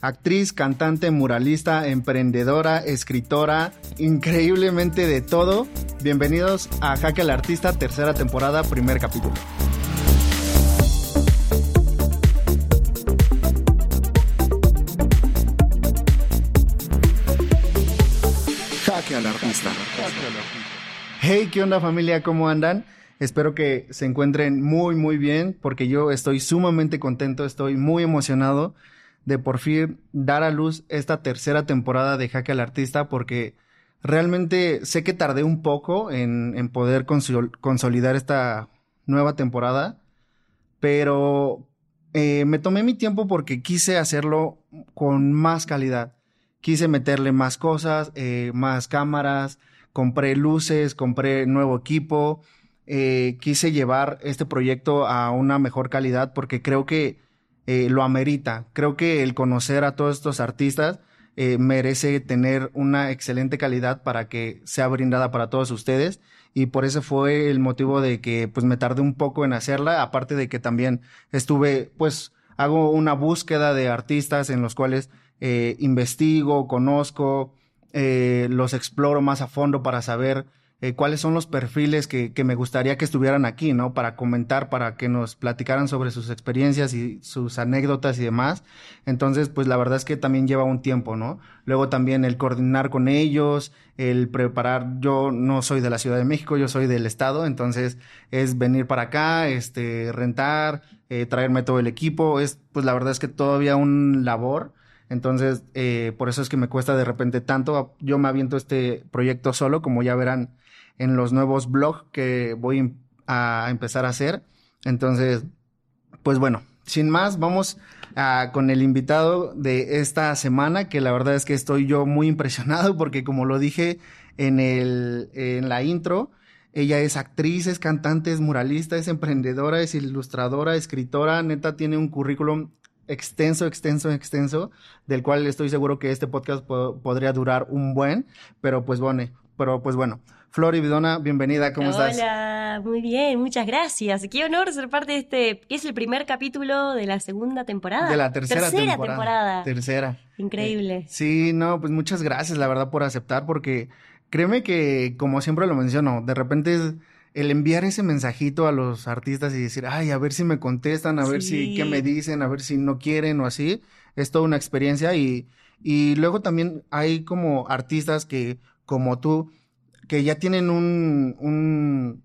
Actriz, cantante, muralista, emprendedora, escritora, increíblemente de todo. Bienvenidos a Jaque al Artista, tercera temporada, primer capítulo. Jaque al Artista. Hey, ¿qué onda familia? ¿Cómo andan? Espero que se encuentren muy, muy bien, porque yo estoy sumamente contento, estoy muy emocionado de por fin dar a luz esta tercera temporada de Jaque al Artista porque realmente sé que tardé un poco en, poder consolidar esta nueva temporada, pero eh, me tomé mi tiempo porque quise hacerlo con más calidad. Quise meterle más cosas, eh, más cámaras, compré luces, compré nuevo equipo, eh, quise llevar este proyecto a una mejor calidad porque creo que eh, lo amerita. Creo que el conocer a todos estos artistas eh, merece tener una excelente calidad para que sea brindada para todos ustedes y por eso fue el motivo de que pues me tardé un poco en hacerla, aparte de que también estuve pues hago una búsqueda de artistas en los cuales eh, investigo, conozco, los exploro más a fondo para saber eh, cuáles son los perfiles que, que, me gustaría que estuvieran aquí, ¿no? Para comentar, para que nos platicaran sobre sus experiencias y sus anécdotas y demás. Entonces, pues la verdad es que también lleva un tiempo, ¿no? Luego también el coordinar con ellos, el preparar, yo no soy de la Ciudad de México, yo soy del Estado, entonces es venir para acá, este, rentar, eh, traerme todo el equipo, es, pues la verdad es que todavía un labor. Entonces, eh, por eso es que me cuesta de repente tanto. Yo me aviento este proyecto solo, como ya verán en los nuevos blogs que voy a empezar a hacer. Entonces, pues bueno, sin más, vamos con el invitado de esta semana, que la verdad es que estoy yo muy impresionado porque como lo dije en, el, en la intro, ella es actriz, es cantante, es muralista, es emprendedora, es ilustradora, escritora, neta tiene un currículum extenso, extenso, extenso, del cual estoy seguro que este podcast podría durar un buen, pero pues bueno, pero pues bueno, Flori Vidona, bienvenida, ¿cómo estás? Hola, muy bien, muchas gracias. Qué honor ser parte de este, que es el primer capítulo de la segunda temporada. De la tercera, temporada. Tercera. Increíble. Eh, sí, no, pues muchas gracias, la verdad, por aceptar, porque créeme que, como siempre lo menciono, de repente es el enviar ese mensajito a los artistas y decir, ay, a ver si me contestan, a ver si, qué me dicen, a ver si no quieren o así, es toda una experiencia y, y luego también hay como artistas que, como tú, que ya tienen un, un,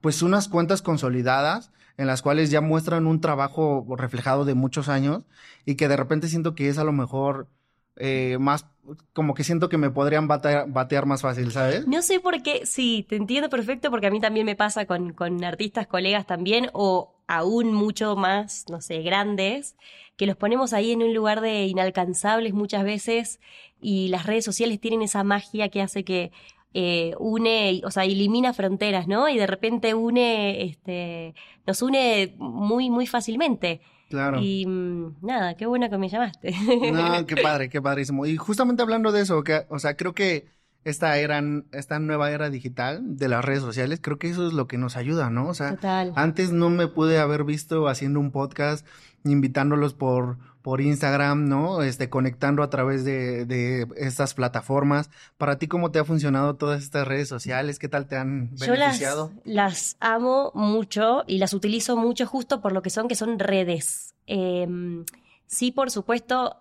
pues unas cuentas consolidadas en las cuales ya muestran un trabajo reflejado de muchos años y que de repente siento que es a lo mejor eh, más, como que siento que me podrían batear, más fácil, ¿sabes? No sé por qué, sí, te entiendo perfecto porque a mí también me pasa con, con artistas, colegas también, o aún mucho más, no sé, grandes, que los ponemos ahí en un lugar de inalcanzables muchas veces y las redes sociales tienen esa magia que hace que eh, une, o sea, elimina fronteras, ¿no? Y de repente une, este, nos une muy, muy fácilmente. Claro. Y mm, nada, qué bueno que me llamaste. No, qué padre, qué padrísimo. Y justamente hablando de eso, que, o sea, creo que esta era, esta nueva era digital de las redes sociales, creo que eso es lo que nos ayuda, ¿no? O sea, antes no me pude haber visto haciendo un podcast, invitándolos por, por Instagram, ¿no? Este, conectando a través de, de estas plataformas. Para ti, ¿cómo te ha funcionado todas estas redes sociales? ¿Qué tal te han beneficiado? Yo las, amo mucho y las utilizo mucho justo por lo que son, que son redes. Em, sí, por supuesto,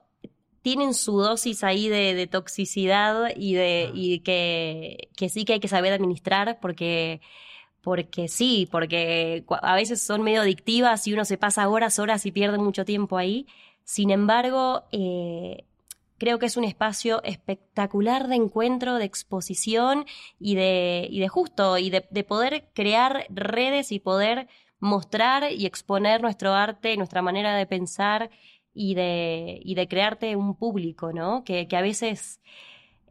tienen su dosis ahí de, toxicidad y de y que, que, sí que hay que saber administrar porque porque sí, porque a veces son medio adictivas y uno se pasa horas, horas y pierde mucho tiempo ahí. Sin embargo, eh, creo que es un espacio espectacular de encuentro, de exposición y de, y de justo, y de, de poder crear redes y poder mostrar y exponer nuestro arte, nuestra manera de pensar y de, y de crearte un público, ¿no? Que, que a veces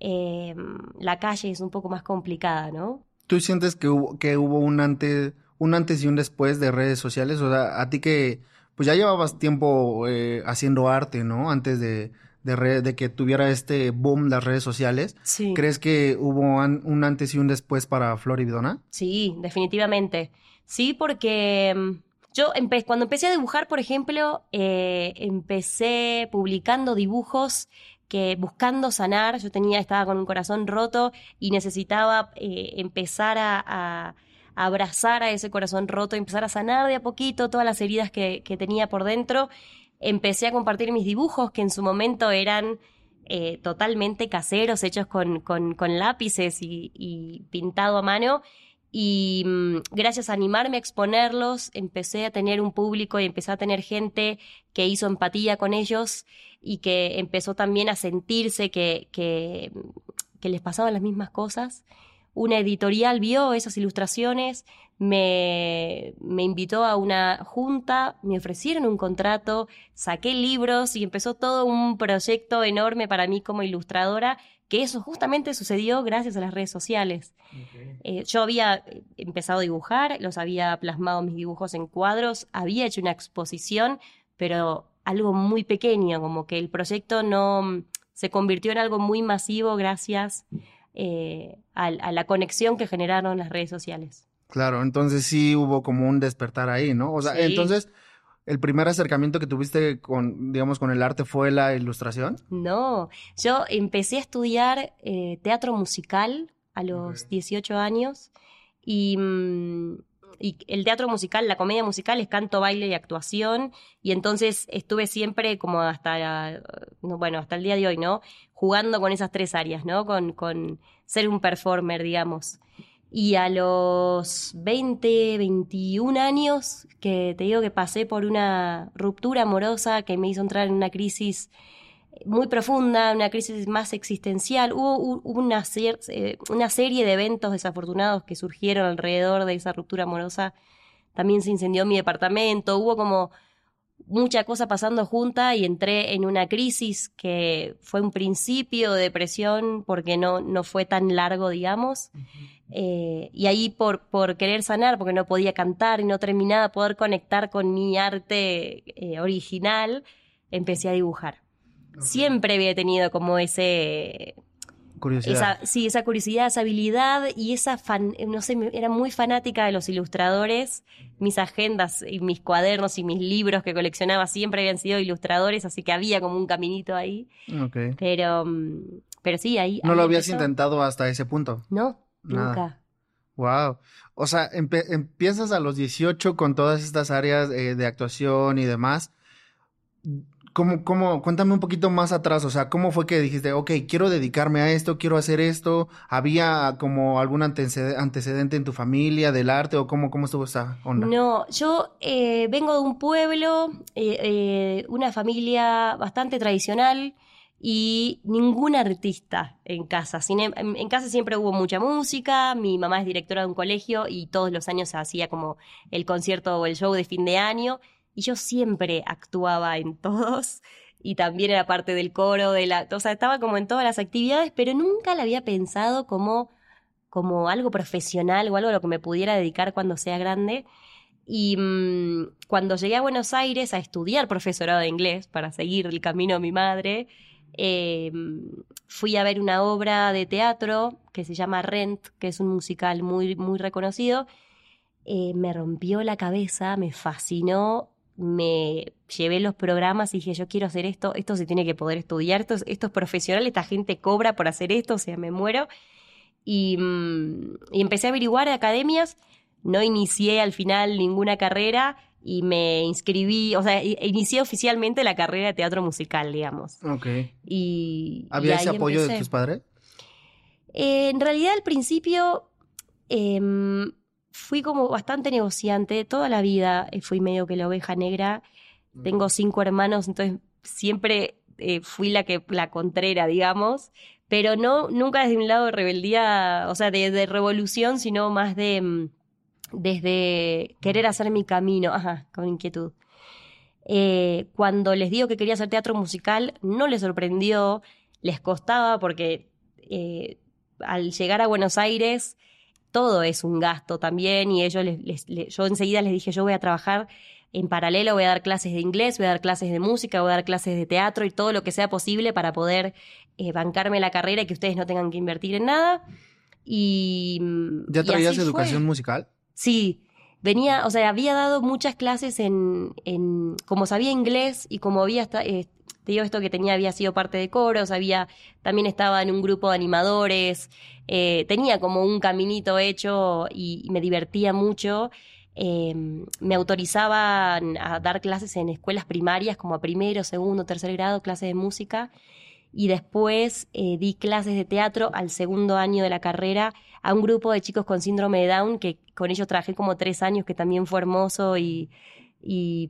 eh, la calle es un poco más complicada, ¿no? ¿Tú sientes que hubo, que hubo un antes, un antes y un después de redes sociales? O sea, a ti que pues ya llevabas tiempo eh, haciendo arte, ¿no? Antes de, de, de, que tuviera este boom las redes sociales. Sí. ¿Crees que hubo un antes y un después para Flor y Bidona? Sí, definitivamente. Sí, porque mm, yo cuando empecé a dibujar, por ejemplo, eh, empecé publicando dibujos que buscando sanar, yo tenía, estaba con un corazón roto y necesitaba eh, empezar a, abrazar a ese corazón roto, empezar a sanar de a poquito todas las heridas que, tenía por dentro. Empecé a compartir mis dibujos que en su momento eran eh, totalmente caseros, hechos con, lápices y, pintado a mano. Y mmm, gracias a animarme a exponerlos, empecé a tener un público y empecé a tener gente que hizo empatía con ellos y que empezó también a sentirse que, que, que les pasaban las mismas cosas. Una editorial vio esas ilustraciones, me, me, invitó a una junta, me ofrecieron un contrato, saqué libros y empezó todo un proyecto enorme para mí como ilustradora, que eso justamente sucedió gracias a las redes sociales. Okay. Eh, yo había empezado a dibujar, los había plasmado mis dibujos en cuadros, había hecho una exposición, pero algo muy pequeño, como que el proyecto no se convirtió en algo muy masivo gracias eh, a, a, la conexión que generaron las redes sociales. Claro, entonces sí hubo como un despertar ahí, ¿no? O sea, sí. entonces el primer acercamiento que tuviste con, digamos, con el arte fue la ilustración. No, yo empecé a estudiar eh, teatro musical a los okay. 18 años y mmm, y el teatro musical, la comedia musical es canto, baile y actuación, y entonces estuve siempre como hasta, bueno, hasta el día de hoy, ¿no? Jugando con esas tres áreas, ¿no? Con, con ser un performer, digamos. Y a los 20, 21 años, que te digo que pasé por una ruptura amorosa que me hizo entrar en una crisis muy profunda, una crisis más existencial. Hubo, una, eh, una, serie de eventos desafortunados que surgieron alrededor de esa ruptura amorosa. También se incendió mi departamento, hubo como mucha cosa pasando junta y entré en una crisis que fue un principio de depresión porque no, no fue tan largo, digamos. Eh, y ahí por, por querer sanar, porque no podía cantar y no terminaba de poder conectar con mi arte eh, original, empecé a dibujar. Okay. Siempre había tenido como ese... Curiosidad. Esa, sí, esa curiosidad, esa habilidad y esa fan, no sé, era muy fanática de los ilustradores. Mis agendas y mis cuadernos y mis libros que coleccionaba siempre habían sido ilustradores, así que había como un caminito ahí. Okay. Pero, mm, pero sí, ahí. ¿No ahí lo habías empezó. intentado hasta ese punto? No, Nada. nunca. Wow. O sea, empe empiezas a los 18 con todas estas áreas eh, de actuación y demás. ¿Cómo, cómo, cuéntame un poquito más atrás, o sea, ¿cómo fue que dijiste, ok, quiero dedicarme a esto, quiero hacer esto? ¿Había como algún antecedente en tu familia del arte o cómo, cómo estuvo esa onda? No, yo eh, vengo de un pueblo, eh, eh, una familia bastante tradicional y ningún artista en casa. En, en, casa siempre hubo mucha música, mi mamá es directora de un colegio y todos los años hacía como el concierto o el show de fin de año y yo siempre actuaba en todos y también era parte del coro, de la, o sea, estaba como en todas las actividades, pero nunca la había pensado como, como algo profesional o algo a lo que me pudiera dedicar cuando sea grande. Y mmm, cuando llegué a Buenos Aires a estudiar profesorado de inglés para seguir el camino de mi madre, eh, fui a ver una obra de teatro que se llama Rent, que es un musical muy, muy reconocido. Eh, me rompió la cabeza, me fascinó me llevé los programas y dije, yo quiero hacer esto, esto se tiene que poder estudiar, esto, esto es profesional, esta gente cobra por hacer esto, o sea, me muero. Y, y empecé a averiguar academias, no inicié al final ninguna carrera y me inscribí, o sea, inicié oficialmente la carrera de teatro musical, digamos. Ok. Y, ¿Había y ese apoyo empecé. de tus padres? Eh, en realidad al principio... Eh, fui como bastante negociante toda la vida, eh, fui medio que la oveja negra. Tengo cinco hermanos, entonces siempre eh, fui la que la contrera, digamos, pero no nunca desde un lado de rebeldía, o sea, de, de revolución, sino más de mm, desde querer hacer mi camino, ajá, con inquietud. Eh, cuando les digo que quería hacer teatro musical, no les sorprendió, les costaba porque eh, al llegar a Buenos Aires todo es un gasto también y ellos les, yo enseguida les dije yo voy a trabajar en paralelo, voy a dar clases de inglés, voy a dar clases de música, voy a dar clases de teatro y todo lo que sea posible para poder eh, bancarme la carrera y que ustedes no tengan que invertir en nada. Y, ¿Ya traías educación musical? Sí, venía, o sea, había dado muchas clases en, en como sabía inglés y como había, eh, te digo esto que tenía, había sido parte de coros, había, también estaba en un grupo de animadores, eh, tenía como un caminito hecho y, me divertía mucho. Em, me autorizaban a dar clases en escuelas primarias como a primero, segundo, tercer grado, clases de música y después eh, di clases de teatro al segundo año de la carrera a un grupo de chicos con síndrome de Down, que con ellos trabajé como tres años, que también fue hermoso y,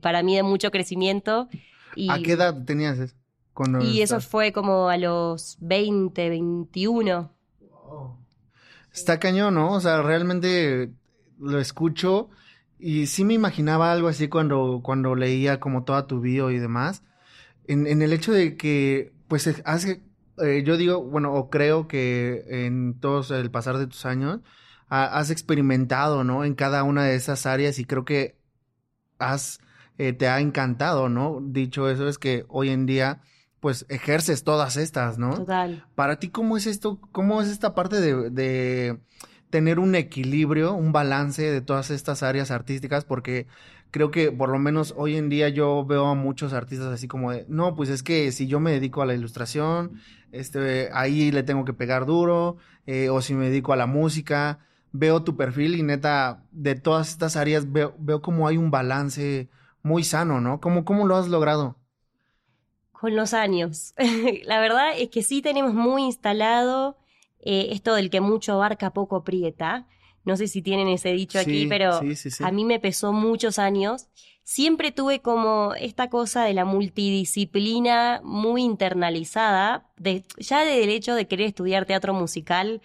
para mí de mucho crecimiento. Y, ¿A qué edad tenías eso? y eso fue como a los 20, 21. Está cañón, ¿no? O sea, realmente lo escucho y sí me imaginaba algo así cuando, cuando leía como toda tu bio y demás. En, en el hecho de que pues hace, eh, yo digo, bueno, o creo que en todo el pasar de tus años has experimentado, ¿no? En cada una de esas áreas y creo que has, eh, te ha encantado, ¿no? Dicho eso es que hoy en día, pues ejerces todas estas, ¿no? Total. Para ti, ¿cómo es esto? ¿Cómo es esta parte de, de tener un equilibrio, un balance de todas estas áreas artísticas? Porque creo que por lo menos hoy en día yo veo a muchos artistas así como de, no, pues es que si yo me dedico a la ilustración, este, ahí le tengo que pegar duro, eh, o si me dedico a la música, veo tu perfil y neta, de todas estas áreas veo, veo como hay un balance muy sano, ¿no? ¿Cómo, cómo lo has logrado? Con los años. la verdad es que sí tenemos muy instalado eh, esto del que mucho abarca, poco aprieta. No sé si tienen ese dicho aquí, pero a mí me pesó muchos años. Siempre tuve como esta cosa de la multidisciplina muy internalizada, de, ya del hecho de querer estudiar teatro musical,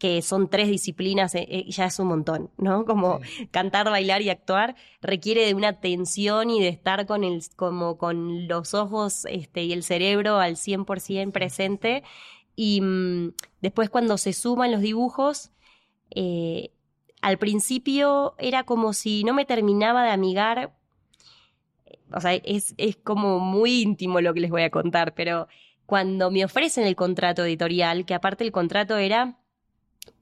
que son tres disciplinas, eh, eh, ya es un montón, ¿no? Como cantar, bailar y actuar, requiere de una atención y de estar con el, como con los ojos este, y el cerebro al 100% presente. Y mm, después cuando se suman los dibujos, eh, al principio era como si no me terminaba de amigar, o sea, es, es como muy íntimo lo que les voy a contar, pero cuando me ofrecen el contrato editorial, que aparte el contrato era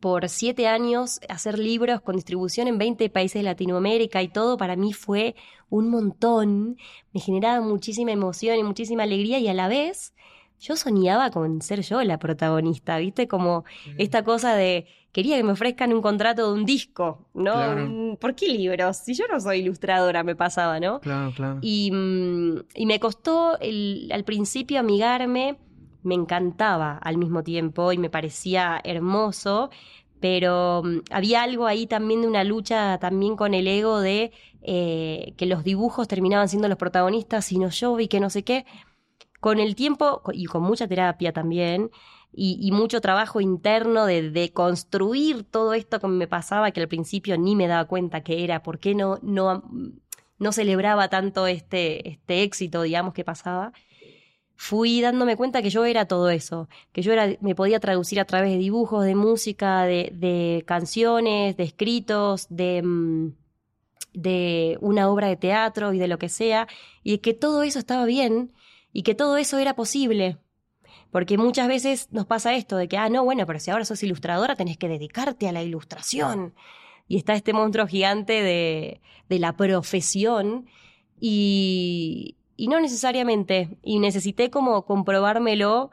por siete años hacer libros con distribución en 20 países de Latinoamérica y todo para mí fue un montón, me generaba muchísima emoción y muchísima alegría y a la vez yo soñaba con ser yo la protagonista, ¿viste? Como esta cosa de quería que me ofrezcan un contrato de un disco, ¿no? ¿Por qué libros? Si yo no soy ilustradora, me pasaba, ¿no? Claro, claro. Y, mm, y me costó el, al principio amigarme, me encantaba al mismo tiempo y me parecía hermoso, pero mm, había algo ahí también de una lucha también con el ego de eh, que los dibujos terminaban siendo los protagonistas, y no yo y que no sé qué con el tiempo y con mucha terapia también, y, mucho trabajo interno de, construir todo esto que me pasaba, que al principio ni me daba cuenta que era, por qué no, no, no celebraba tanto este, este éxito, digamos, que pasaba, fui dándome cuenta que yo era todo eso, que yo era, me podía traducir a través de dibujos, de música, de, de canciones, de escritos, de, mm, de una obra de teatro y de lo que sea, y que todo eso estaba bien y que todo eso era posible. Porque muchas veces nos pasa esto de que, ah, no, bueno, pero si ahora sos ilustradora tenés que dedicarte a la ilustración. Y está este monstruo gigante de, de la profesión y, y no necesariamente. Y necesité como comprobármelo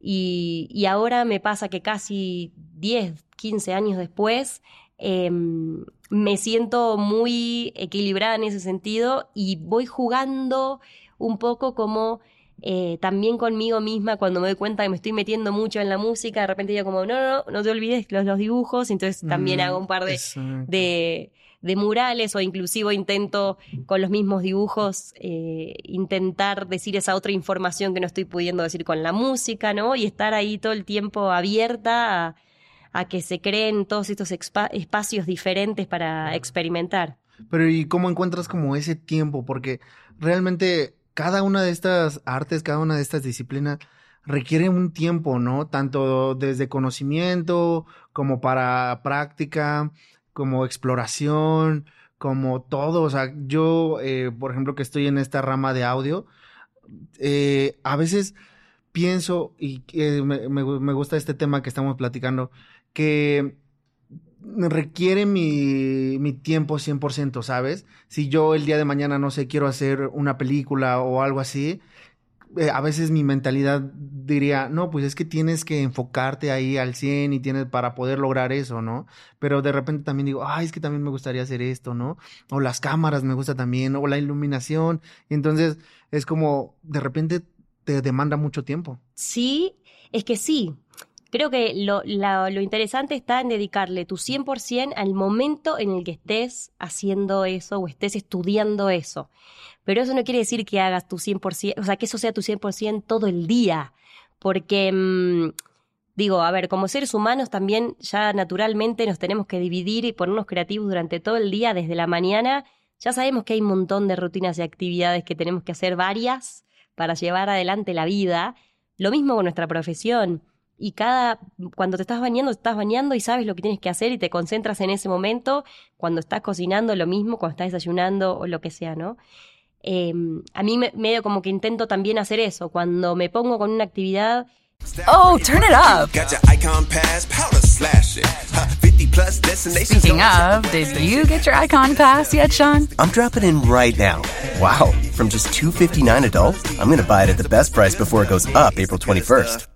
y, y ahora me pasa que casi 10, 15 años después em, me siento muy equilibrada en ese sentido y voy jugando un poco como eh, también conmigo misma cuando me doy cuenta que me estoy metiendo mucho en la música, de repente digo como, no, no, no, no te olvides los, los dibujos, entonces también hago un par de, de, de, murales o inclusive intento con los mismos dibujos eh, intentar decir esa otra información que no estoy pudiendo decir con la música, ¿no? Y estar ahí todo el tiempo abierta a, a que se creen todos estos espacios diferentes para experimentar. Pero ¿y cómo encuentras como ese tiempo? Porque realmente cada una de estas artes, cada una de estas disciplinas requiere un tiempo, ¿no? Tanto desde conocimiento como para práctica, como exploración, como todo. O sea, yo, eh, por ejemplo, que estoy en esta rama de audio, eh, a veces pienso, y me, me, gusta este tema que estamos platicando, que requiere mi, mi tiempo 100%, ¿sabes? Si yo el día de mañana, no sé, quiero hacer una película o algo así, eh, a veces mi mentalidad diría, no, pues es que tienes que enfocarte ahí al 100 y tienes para poder lograr eso, ¿no? Pero de repente también digo, ay, es que también me gustaría hacer esto, ¿no? O las cámaras me gusta también, o la iluminación. Y entonces es como, de repente te demanda mucho tiempo. Sí, es que sí. Creo que lo, lo interesante está en dedicarle tu 100% al momento en el que estés haciendo eso o estés estudiando eso. Pero eso no quiere decir que hagas tu 100%, o sea, que eso sea tu 100% todo el día. Porque, mm, digo, a ver, como seres humanos también ya naturalmente nos tenemos que dividir y ponernos creativos durante todo el día, desde la mañana. Ya sabemos que hay un montón de rutinas y actividades que tenemos que hacer varias para llevar adelante la vida. Lo mismo con nuestra profesión y cada, cuando te estás bañando, te estás bañando y sabes lo que tienes que hacer y te concentras en ese momento, cuando estás cocinando lo mismo, cuando estás desayunando o lo que sea, ¿no? Em, a mí me, medio como que intento también hacer eso, cuando me pongo con una actividad... Oh, turn it up. Speaking of, did you get your Icon Pass yet, Sean? I'm dropping in right now. Wow, from just 259 adult, I'm going to buy it at the best price before it goes up April 21st.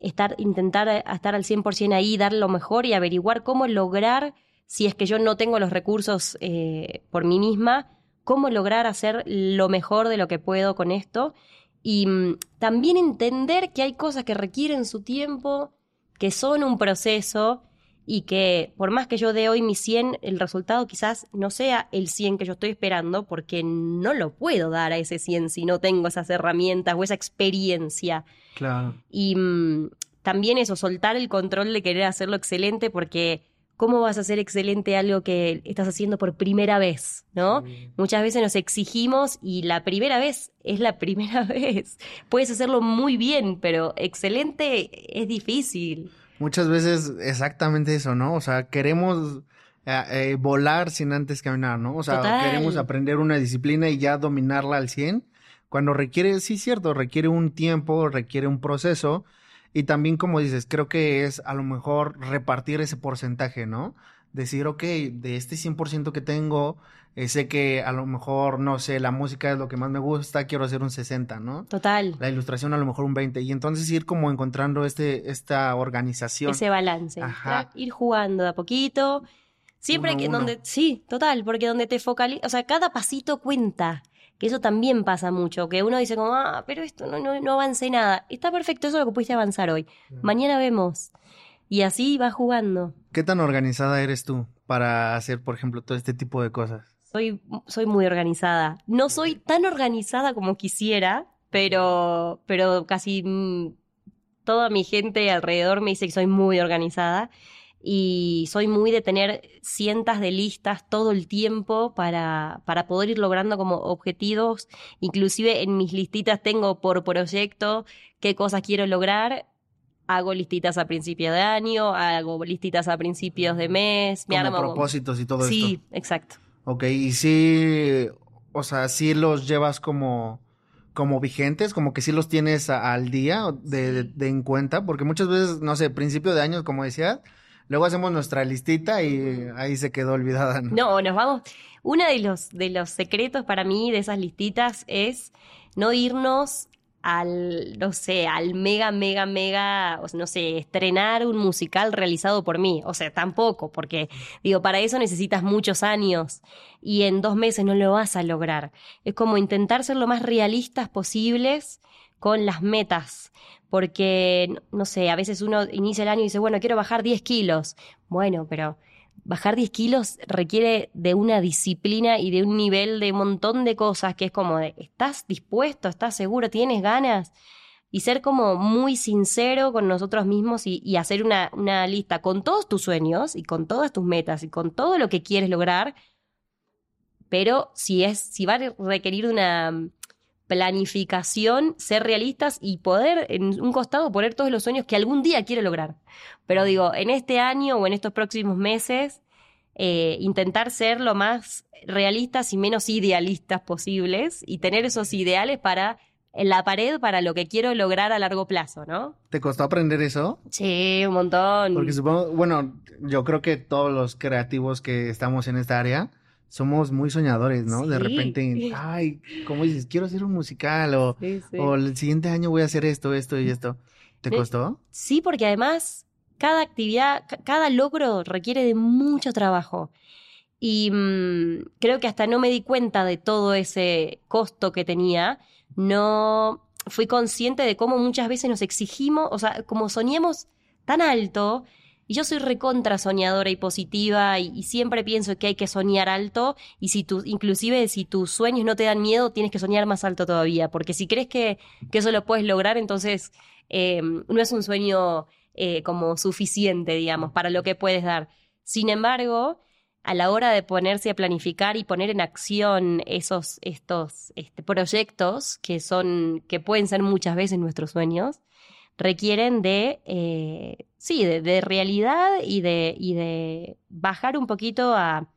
estar, intentar eh, estar al 100% ahí, dar lo mejor y averiguar cómo lograr, si es que yo no tengo los recursos eh, por mí misma, cómo lograr hacer lo mejor de lo que puedo con esto. Y mm, también entender que hay cosas que requieren su tiempo, que son un proceso y que por más que yo dé hoy mi 100, el resultado quizás no sea el 100 que yo estoy esperando porque no lo puedo dar a ese 100 si no tengo esas herramientas o esa experiencia. Claro. Y mm, también eso, soltar el control de querer hacerlo excelente porque ¿cómo vas a hacer excelente algo que estás haciendo por primera vez? ¿No? Muchas veces nos exigimos y la primera vez es la primera vez. Puedes hacerlo muy bien, pero excelente es difícil. Muchas veces exactamente eso, ¿no? O sea, queremos eh, eh, volar sin antes caminar, ¿no? O sea, queremos aprender una disciplina y ya dominarla al 100 cuando requiere, sí, cierto, requiere un tiempo, requiere un proceso. Y también, como dices, creo que es a lo mejor repartir ese porcentaje, ¿no? Decir, ok, de este 100% que tengo, eh, sé que a lo mejor, no sé, la música es lo que más me gusta, quiero hacer un 60, ¿no? Total. La ilustración a lo mejor un 20. Y entonces ir como encontrando este, esta organización. Ese balance. Ajá. Ir jugando de a poquito. Siempre que donde, sí, total, porque donde te focalizas, o sea, cada pasito cuenta que eso también pasa mucho, que uno dice como, ah, pero esto no, no, no avancé nada. Está perfecto, eso es lo que pudiste avanzar hoy. Mañana vemos. Y así vas jugando. ¿Qué tan organizada eres tú para hacer, por ejemplo, todo este tipo de cosas? Soy, soy muy organizada. No soy tan organizada como quisiera, pero, pero casi toda mi gente alrededor me dice que soy muy organizada y soy muy de tener cientos de listas todo el tiempo para, para poder ir logrando como objetivos. Inclusive en mis listitas tengo por proyecto qué cosas quiero lograr. Hago listitas a principio de año, hago listitas a principios de mes. Me como propósitos y todo sí. Sí, exacto. Ok, y sí, o sea, sí los llevas como como vigentes, como que sí los tienes al día de, de, en cuenta, porque muchas veces, no sé, principio de año, como decía, Luego hacemos nuestra listita y ahí se quedó olvidada. No, nos vamos. Uno de los, de los secretos para mí de esas listitas es no irnos al, no sé, al mega, mega, mega, no sé, estrenar un musical realizado por mí. O sea, tampoco, porque digo, para eso necesitas muchos años y en dos meses no lo vas a lograr. Es como intentar ser lo más realistas posibles con las metas, porque, no sé, a veces uno inicia el año y dice, bueno, quiero bajar 10 kilos. Bueno, pero bajar 10 kilos requiere de una disciplina y de un nivel de un montón de cosas que es como de, ¿estás dispuesto? ¿Estás seguro? ¿Tienes ganas? Y ser como muy sincero con nosotros mismos y, hacer una, una lista con todos tus sueños y con todas tus metas y con todo lo que quieres lograr. Pero si es, si va a requerir una planificación, ser realistas y poder en un costado poner todos los sueños que algún día quiero lograr. Pero digo, en este año o en estos próximos meses, eh, intentar ser lo más realistas y menos idealistas posibles y tener esos ideales para en la pared para lo que quiero lograr a largo plazo, ¿no? ¿Te costó aprender eso? Sí, un montón. Porque supongo, bueno, yo creo que todos los creativos que estamos en esta área, somos muy soñadores, ¿no? De repente, ay, como dices, quiero hacer un musical o, Sí, sí. o el siguiente año voy a hacer esto, esto y esto. ¿Te costó? Sí, porque además cada actividad, ca- cada logro requiere de mucho trabajo. Y mm, creo que hasta no me di cuenta de todo ese costo que tenía. No fui consciente de cómo muchas veces nos exigimos, o sea, como soñemos tan alto. Y yo soy recontra soñadora y positiva y, siempre pienso que hay que soñar alto y si tú, inclusive si tus sueños no te dan miedo, tienes que soñar más alto todavía, porque si crees que, que eso lo puedes lograr, entonces eh, no es un sueño eh, como suficiente, digamos, para lo que puedes dar. Sin embargo, a la hora de ponerse a planificar y poner en acción esos estos este, proyectos que son que pueden ser muchas veces nuestros sueños requieren de eh, sí de, de realidad y de y de bajar un poquito a,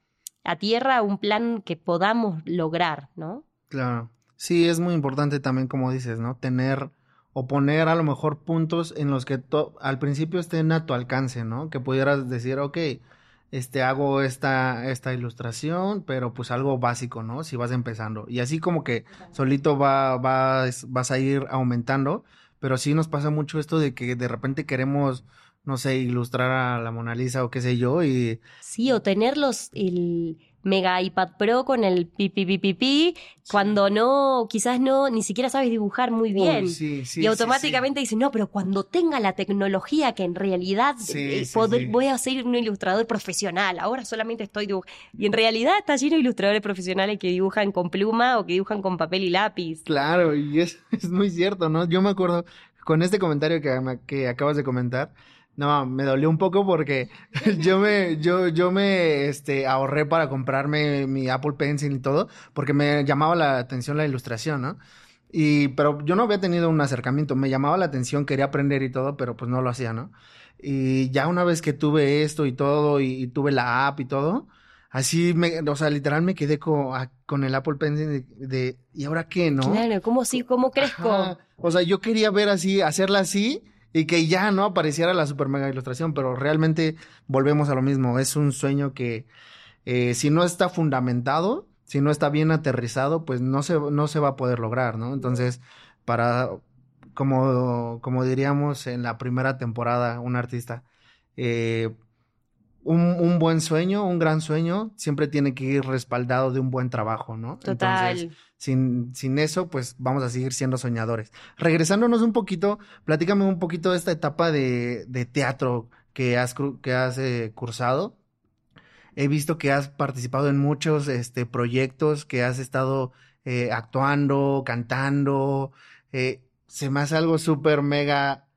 a tierra un plan que podamos lograr no Claro. Sí, es muy importante también, como dices, ¿no? Tener o poner a lo mejor puntos en los que al principio estén a tu alcance, ¿no? Que pudieras decir, ok, este, hago esta, esta ilustración, pero pues algo básico, ¿no? Si vas empezando. Y así como que solito va, vas, vas a ir aumentando, pero sí nos pasa mucho esto de que de repente queremos, no sé, ilustrar a la Mona Lisa o qué sé yo, y Sí, o tenerlos el mega iPad Pro con el pi pi pi pi pi, cuando no, quizás no, ni siquiera sabes dibujar muy bien. Uy, sí, sí, y sí, automáticamente dices, no, pero cuando tenga la tecnología que en realidad Sí, eh, sí, sí. voy a ser un ilustrador profesional, ahora solamente estoy dibujando. Y en realidad está lleno de ilustradores profesionales que dibujan con pluma o que dibujan con papel y lápiz. Claro, y es, es muy cierto, ¿no? Yo me acuerdo con este comentario que, que acabas de comentar, no, me dolió un poco porque yo me, yo, yo me, este, ahorré para comprarme mi Apple Pencil y todo, porque me llamaba la atención la ilustración, ¿no? Y, pero yo no había tenido un acercamiento, me llamaba la atención, quería aprender y todo, pero pues no lo hacía, ¿no? Y ya una vez que tuve esto y todo, y, y tuve la app y todo, así me, o sea, literal me quedé con, a- con el Apple Pencil de, de, ¿y ahora qué, no? Claro, ¿cómo, sí, cómo crezco? Ajá. O sea, yo quería ver así, hacerla así y que ya no apareciera la super mega ilustración, pero realmente volvemos a lo mismo. Es un sueño que eh, si no está fundamentado, si no está bien aterrizado, pues no se, no se va a poder lograr, ¿no? Entonces, para, como, como diríamos en la primera temporada, un artista, eh, un, un buen sueño, un gran sueño, siempre tiene que ir respaldado de un buen trabajo, ¿no? Total. Entonces, sin, sin eso, pues vamos a seguir siendo soñadores. Regresándonos un poquito, platícame un poquito de esta etapa de, de teatro que has, que has eh, cursado. He visto que has participado en muchos este, proyectos, que has estado eh, actuando, cantando. eh, se me hace algo súper mega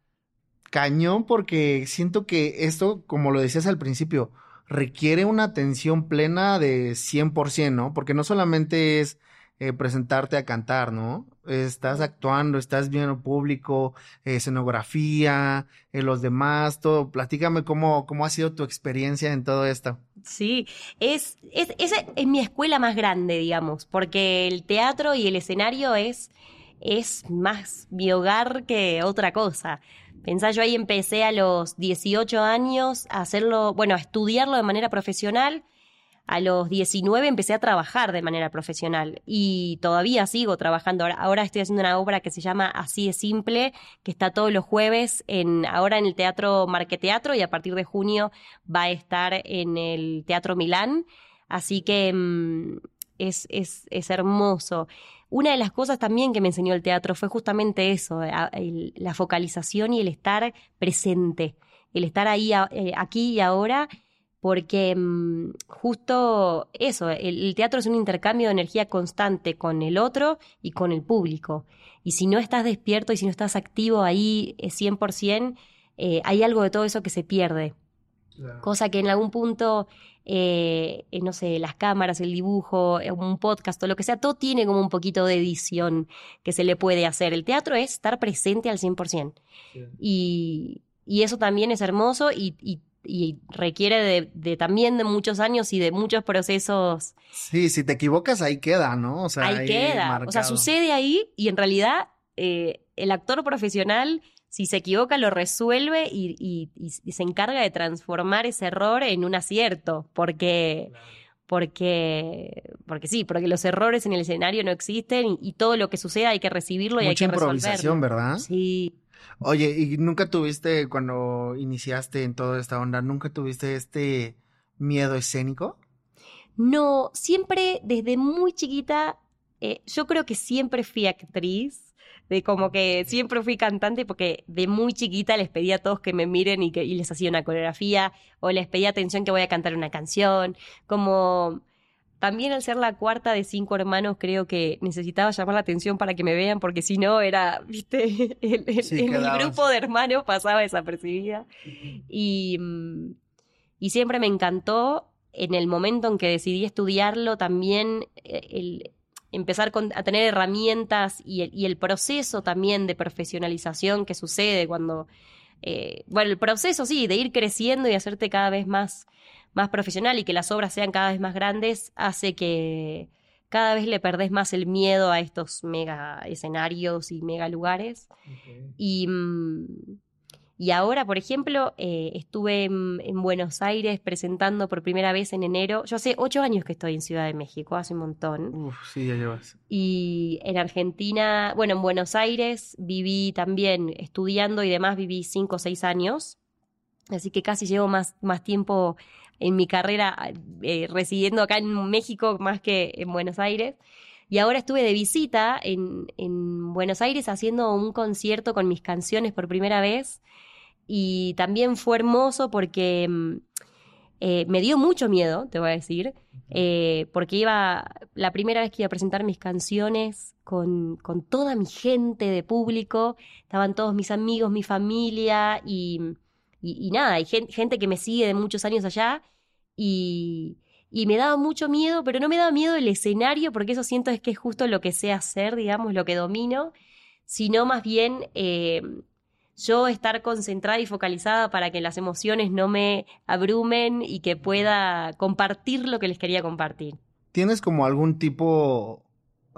cañón porque siento que esto, como lo decías al principio, requiere una atención plena de 100%, ¿no? Porque no solamente es eh, presentarte a cantar, ¿no? Estás actuando, estás viendo público, escenografía, eh, los demás, todo. Platícame cómo, cómo ha sido tu experiencia en todo esto. Sí, es, es, es mi escuela más grande, digamos, porque el teatro y el escenario es, es más mi hogar que otra cosa. Pensá, yo ahí empecé a los 18 años a hacerlo, bueno, a estudiarlo de manera profesional. a los 19 empecé a trabajar de manera profesional y todavía sigo trabajando. Ahora, estoy haciendo una obra que se llama Así de Simple, que está todos los jueves en, ahora en el Teatro Marqueteatro y a partir de junio va a estar en el Teatro Milán. Así que mm, es, es, es hermoso. Una de las cosas también que me enseñó el teatro fue justamente eso, la focalización y el estar presente, el estar ahí, eh, aquí y ahora porque mm, justo eso, el, teatro es un intercambio de energía constante con el otro y con el público. Y si no estás despierto y si no estás activo ahí 100%, eh, eh, hay algo de todo eso que se pierde. Cosa que en algún punto, eh, no sé, las cámaras, el dibujo, un podcast o lo que sea, todo tiene como un poquito de edición que se le puede hacer. El teatro es estar presente al 100%. Y, y eso también es hermoso y, y y requiere de, también de muchos años y de muchos procesos. Sí, si te equivocas ahí queda, ¿no? O sea, ahí, queda. O sea, sucede ahí y en realidad eh, el actor profesional, si se equivoca, lo resuelve y, se encarga de transformar ese error en un acierto, porque... Porque, porque sí, porque los errores en el escenario no existen y, todo lo que suceda hay que recibirlo y hay que resolverlo. improvisación, ¿verdad? Sí. Oye, ¿y nunca tuviste, cuando iniciaste en toda esta onda, nunca tuviste este miedo escénico? No, siempre desde muy chiquita, eh, yo creo que siempre fui actriz, de como que siempre fui cantante porque de muy chiquita les pedía a todos que me miren y que y les hacía una coreografía o les pedía atención que voy a cantar una canción, como también al ser la cuarta de cinco hermanos, creo que necesitaba llamar la atención para que me vean, porque si no era, viste, el, grupo de hermanos pasaba desapercibida. Y, mm, y siempre me encantó, en el momento en que decidí estudiarlo, también eh, el, empezar a tener herramientas y el, y el, proceso también de profesionalización que sucede cuando, eh, bueno, el proceso sí, de ir creciendo y hacerte cada vez más más profesional y que las obras sean cada vez más grandes hace que cada vez le perdés más el miedo a estos mega escenarios y mega lugares. Y, mm, y ahora, por ejemplo, eh, estuve en, Buenos Aires presentando por primera vez en enero. Yo hace ocho años que estoy en Ciudad de México, hace un montón. Uf, sí, ya llevas. Y en Argentina, bueno, en Buenos Aires viví también estudiando y demás, viví cinco o seis años. Así que casi llevo más, más tiempo en mi carrera eh, residiendo acá en México más que en Buenos Aires. Y ahora estuve de visita en, en Buenos Aires haciendo un concierto con mis canciones por primera vez. Y también fue hermoso porque mm, eh, me dio mucho miedo, te voy a decir, eh, porque iba la primera vez que iba a presentar mis canciones con, con toda mi gente de público, estaban todos mis amigos, mi familia y y, nada, hay gente, que me sigue de muchos años allá y, y me daba mucho miedo, pero no me daba miedo el escenario porque eso siento es que es justo lo que sé hacer, digamos, lo que domino, sino más bien eh, yo estar concentrada y focalizada para que las emociones no me abrumen y que pueda compartir lo que les quería compartir. ¿Tienes como algún tipo,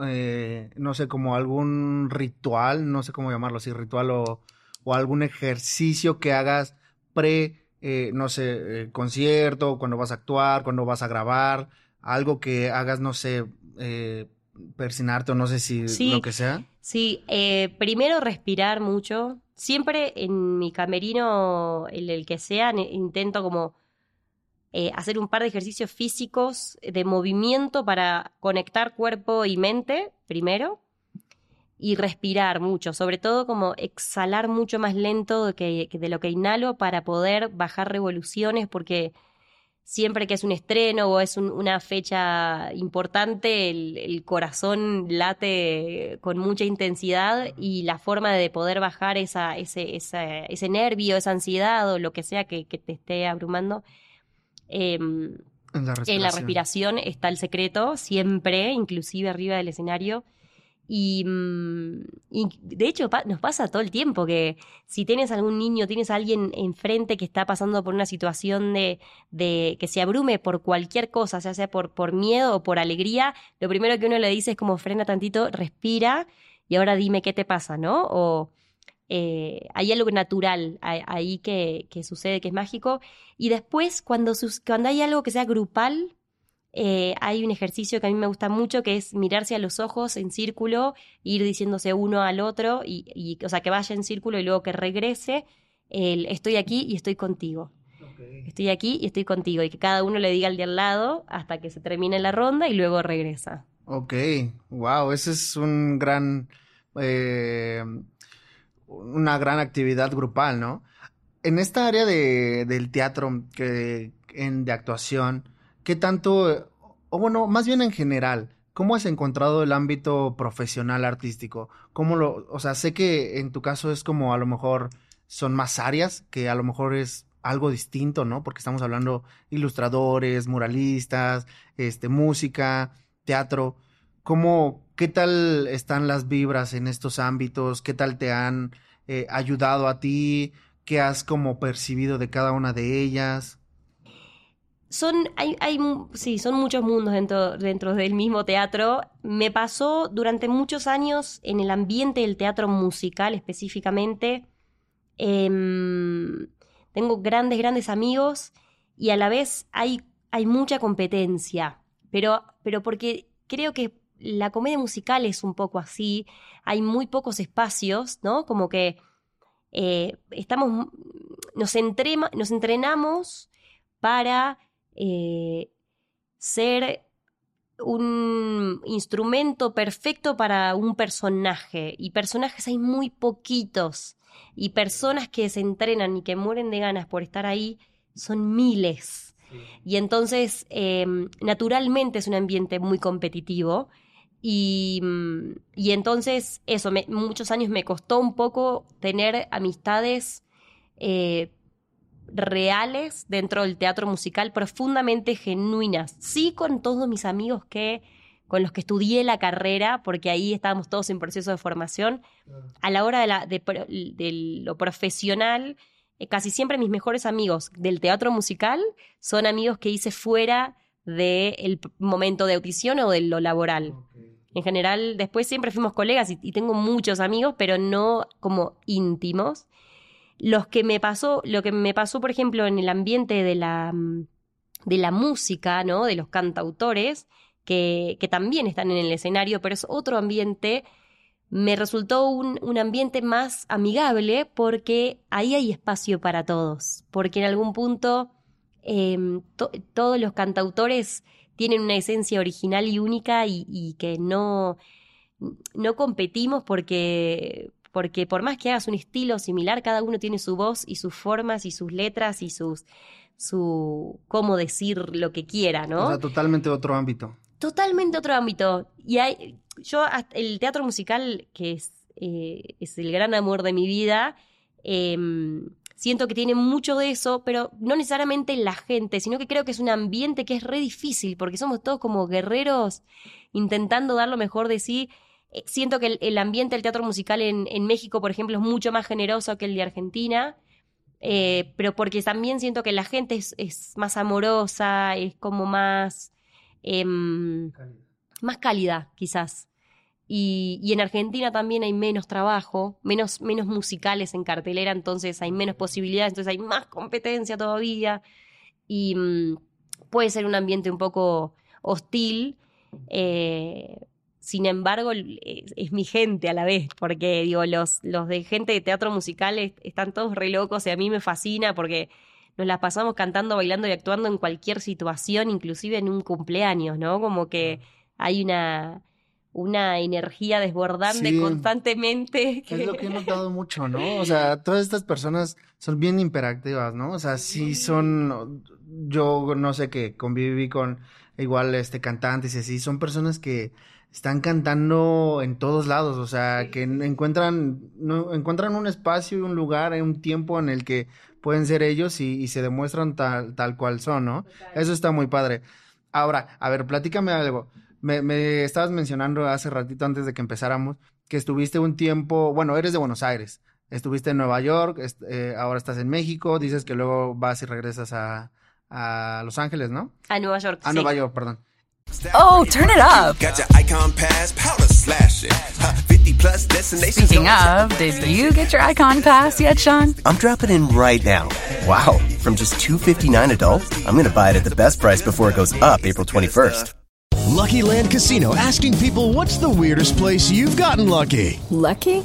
eh, no sé, como algún ritual, no sé cómo llamarlo, si ritual o, algún ejercicio que hagas pre, eh, no sé, eh, concierto, cuando vas a actuar, cuando vas a grabar, algo que hagas, no sé, eh, persinarte o no sé si lo que sea? Sí, eh, primero respirar mucho. Siempre en mi camerino, el, el que sea, intento como hacer un par de ejercicios físicos de movimiento para conectar cuerpo y mente, primero y respirar mucho, sobre todo como exhalar mucho más lento de, que, de lo que inhalo para poder bajar revoluciones, porque siempre que es un estreno o es una fecha importante, el, corazón late con mucha intensidad y la forma de poder bajar esa, ese, ese nervio, esa ansiedad o lo que sea que, te esté abrumando. Em, en la respiración está el secreto, siempre, inclusive arriba del escenario Mm, y, de hecho nos pasa todo el tiempo que si tienes algún niño, tienes a alguien enfrente que está pasando por una situación de, de que se abrume por cualquier cosa, ya sea por, miedo o por alegría, lo primero que uno le dice es como frena tantito, respira y ahora dime qué te pasa, ¿no? O eh, hay algo natural ahí que, que, sucede, que es mágico. Y después, cuando, cuando hay algo que sea grupal, eh, hay un ejercicio que a mí me gusta mucho que es mirarse a los ojos en círculo, ir diciéndose uno al otro, y, y, o sea, que vaya en círculo y luego que regrese, el estoy aquí y estoy contigo. Estoy aquí y estoy contigo. Y que cada uno le diga al de al lado hasta que se termine la ronda y luego regresa. Ok, wow, ese es un gran, eh, una gran actividad grupal, ¿no? En esta área de, del teatro, que, en, de actuación, ¿qué tanto, o bueno, más bien en general, ¿cómo has encontrado el ámbito profesional artístico? ¿Cómo lo, o sea, sé que en tu caso es como a lo mejor son más áreas, que a lo mejor es algo distinto, ¿no? Porque estamos hablando ilustradores, muralistas, este, música, teatro. ¿Cómo, qué tal están las vibras en estos ámbitos? ¿Qué tal te han eh, ayudado a ti? ¿Qué has como percibido de cada una de ellas? Son, hay, hay, sí, son muchos mundos dentro, dentro del mismo teatro. Me pasó durante muchos años en el ambiente del teatro musical específicamente. Eh, tengo grandes, grandes amigos y a la vez hay, hay mucha competencia, pero, pero porque creo que la comedia musical es un poco así, hay muy pocos espacios, ¿no? Como que eh, estamos, nos, nos, entrenamos para eh, ser un instrumento perfecto para un personaje y personajes hay muy poquitos y personas que se entrenan y que mueren de ganas por estar ahí son miles. Y entonces, em, naturalmente es un ambiente muy competitivo. Y, mm, y entonces, eso, muchos años me costó un poco tener amistades eh, reales dentro del teatro musical, profundamente genuinas. Sí, con todos mis amigos que con los que estudié la carrera, porque ahí estábamos todos en proceso de formación, a la hora de, la, de, lo profesional, eh, casi siempre mis mejores amigos del teatro musical son amigos que hice fuera del momento de audición o de lo laboral. En general, después siempre fuimos colegas y, tengo muchos amigos, pero no como íntimos. Los que me pasó, lo que me pasó, por ejemplo, en el ambiente de la, de la música, ¿no? De los cantautores, que, también están en el escenario, pero es otro ambiente me resultó un, ambiente más amigable porque ahí hay espacio para todos, porque en algún punto em, todos los cantautores tienen una esencia original y única y, que no, no competimos porque, porque por más que hagas un estilo similar, cada uno tiene su voz y sus formas y sus letras y sus su cómo decir lo que quiera, ¿no? O sea, totalmente otro ámbito totalmente otro ámbito. Y hay, yo, el teatro musical, que es, eh, es el gran amor de mi vida, em, siento que tiene mucho de eso, pero no necesariamente la gente, sino que creo que es un ambiente que es re difícil, porque somos todos como guerreros intentando dar lo mejor de sí. Eh, siento que el, ambiente del teatro musical en, en, México, por ejemplo, es mucho más generoso que el de Argentina. Eh, pero porque también siento que la gente es, es más amorosa, es como más Em, más cálida, quizás. Y, y, en Argentina también hay menos trabajo, menos, menos musicales en cartelera, entonces hay menos posibilidades, entonces hay más competencia todavía. Y mm, puede ser un ambiente un poco hostil. Eh, sin embargo, es, mi gente a la vez, porque digo, los, los de gente de teatro musical están todos re locos y a mí me fascina porque nos la pasamos cantando, bailando y actuando en cualquier situación, inclusive en un cumpleaños, ¿no? Como que hay una, una energía desbordante constantemente. Es lo que he notado mucho, ¿no? O sea, todas estas personas son bien hiperactivas, ¿no? O sea, sí son, yo no sé qué, conviví con igual este cantantes y así, son personas que están cantando en todos lados, o sea, que encuentran, no, encuentran un espacio y un lugar, un tiempo en el que pueden ser ellos y, se demuestran tal, tal cual son, ¿no? Eso está muy padre. Ahora, a ver, platícame algo. Me, estabas mencionando hace ratito antes de que empezáramos que estuviste un tiempo, bueno, eres de Buenos Aires, estuviste en Nueva York, eh, ahora estás en México, dices que luego vas y regresas a, a Los Ángeles, ¿no? A Nueva York. A Nueva York, perdón. Oh, turn it up. got your icon pass 50 plus destinations. Speaking of, did you get your Icon Pass yet, Sean? I'm dropping in right now. Wow, from just 259 adult, I'm going to buy it at the best price before it goes up April 21st. Lucky Land Casino asking people what's the weirdest place you've gotten lucky? Lucky?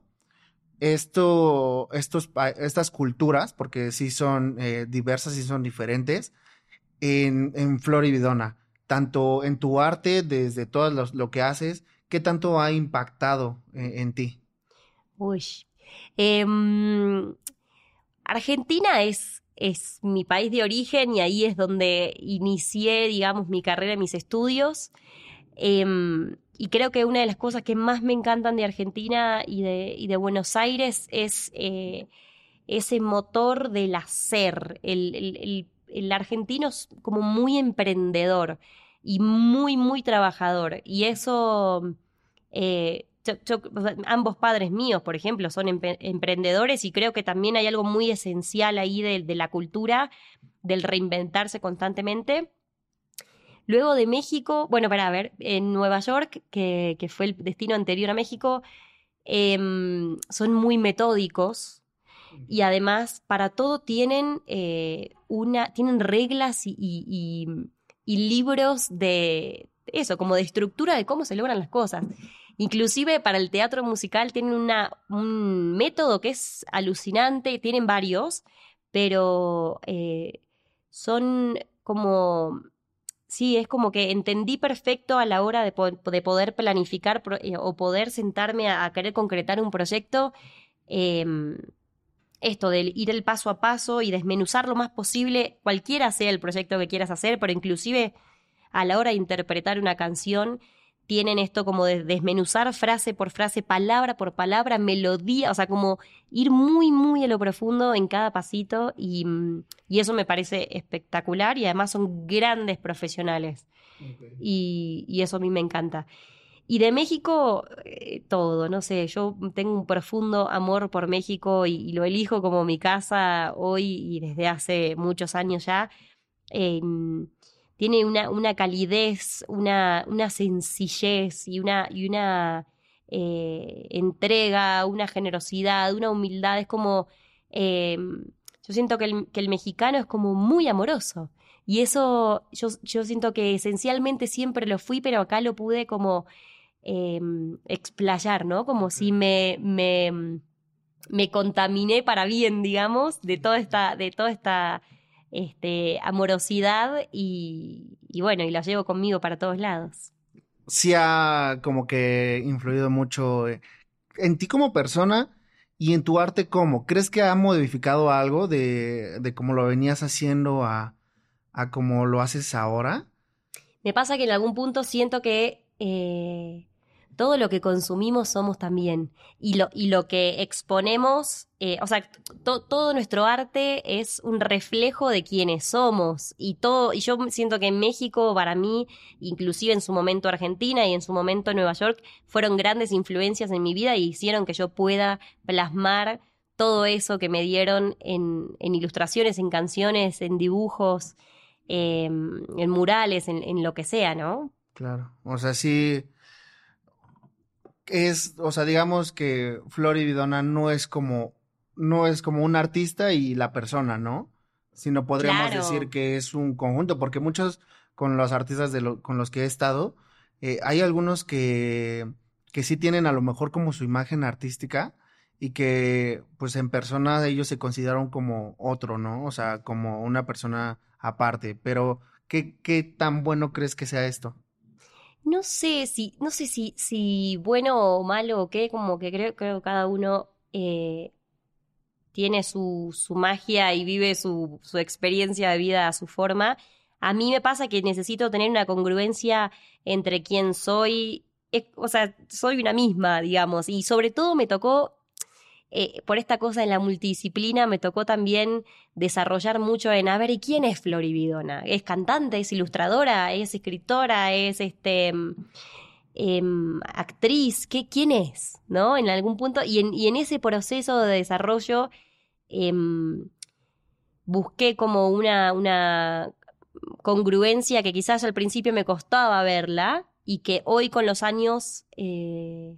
esto, estos, estas culturas, porque sí son eh, diversas y son diferentes, en, en Flor y Vidona? Tanto en tu arte, desde todo lo que haces, ¿qué tanto ha impactado eh, en ti? Uy. Em, Argentina es, es mi país de origen y ahí es donde inicié, digamos, mi carrera, mis estudios. Em, y creo que una de las cosas que más me encantan de Argentina y de, y de Buenos Aires es eh, ese motor del hacer. El, argentino es como muy emprendedor y muy, muy trabajador. Y eso, eh, yo- ambos padres míos, por ejemplo, son emprendedores y creo que también hay algo muy esencial ahí de la cultura, del reinventarse constantemente. Luego de México, bueno, para ver, en Nueva York, que, que fue el destino anterior a México, em, son muy metódicos y además para todo tienen eh, una, tienen reglas y, y- y- y libros de eso, como de estructura de cómo se logran las cosas. Inclusive para el teatro musical tienen una, un método que es alucinante, tienen varios, pero eh, son como Sí, es como que entendí perfecto a la hora de, po- de poder planificar eh, o poder sentarme a, querer concretar un proyecto. em, esto de ir el paso a paso y desmenuzar lo más posible, cualquiera sea el proyecto que quieras hacer, pero inclusive a la hora de interpretar una canción, tienen esto como de desmenuzar frase por frase, palabra por palabra, melodía, o sea, como ir muy, muy a lo profundo en cada pasito y, mm, y eso me parece espectacular y además son grandes profesionales y, y eso a mí me encanta. Y de México, eh, todo, no sé, yo tengo un profundo amor por México y, y lo elijo como mi casa hoy y desde hace muchos años ya. Em, tiene una, una calidez, una, una sencillez y una, y una eh, entrega, una generosidad, una humildad. Es como, em, yo siento que el, que el mexicano es como muy amoroso. Y eso yo, yo siento que esencialmente siempre lo fui, pero acá lo pude como em, explayar, ¿no? Como si me, me, me contaminé para bien, digamos, de toda esta, de toda esta este, amorosidad y, y bueno, y la llevo conmigo para todos lados. Sí ha como que influido mucho eh, en ti como persona y en tu arte cómo. ¿Crees que ha modificado algo de, de cómo lo venías haciendo a, a cómo lo haces ahora? Me pasa que en algún punto siento que eh, todo lo que consumimos somos también. Y lo, y lo que exponemos, eh, o sea, to- todo nuestro arte es un reflejo de quienes somos. Y todo, y yo siento que en México, para mí, inclusive en su momento Argentina y en su momento Nueva York, fueron grandes influencias en mi vida y hicieron que yo pueda plasmar todo eso que me dieron en, en ilustraciones, en canciones, en dibujos, eh, en murales, en, en lo que sea, ¿no? Claro. O sea, sí. Es, o sea, digamos que Flor y Vidona no es como, no es como un artista y la persona, ¿no? Sino podríamos Claro. decir que es un conjunto, porque muchos con los artistas de lo- con los que he estado, eh, hay algunos que, que sí tienen a lo mejor como su imagen artística y que pues en persona ellos se consideran como otro, ¿no? O sea, como una persona aparte, pero ¿qué, qué tan bueno crees que sea esto? No sé si, no sé si, si bueno o malo o qué, como que creo, creo que cada uno eh, tiene su, su magia y vive su, su experiencia de vida a su forma. A mí me pasa que necesito tener una congruencia entre quién soy, es- o sea, soy una misma, digamos, y sobre todo me tocó eh, por esta cosa en la multidisciplina me tocó también desarrollar mucho en, a ver, ¿y quién es Flori Bidona? ¿Es cantante, es ilustradora, es escritora, es este... em, actriz, ¿qué, ¿quién es? ¿No? En algún punto, y en, ese proceso de desarrollo em, busqué como una, una congruencia que quizás al principio me costaba verla y que hoy con los años eh,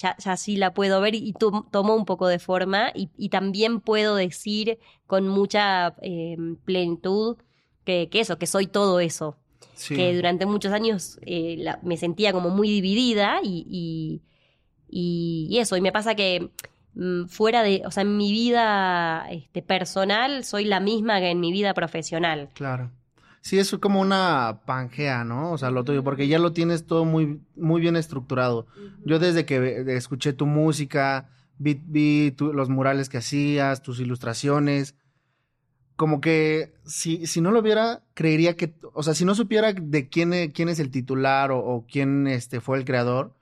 ya, ya sí la puedo ver y to- tomó un poco de forma y, y también puedo decir con mucha eh, plenitud que, que eso, que soy todo eso. Sí. Que durante muchos años eh, la- me sentía como muy dividida y, y, y- y eso, y me pasa que mm, fuera de, o sea, en mi vida este, personal soy la misma que en mi vida profesional. Claro. Sí, es como una pangea, ¿no? O sea, lo tuyo, porque ya lo tienes todo muy, muy bien estructurado. Yo desde que escuché tu música, vi, vi tu- los murales que hacías, tus ilustraciones, como que si, si no lo viera, creería que, o sea, si no supiera de quién, e- quién es el titular o, o quién este, fue el creador,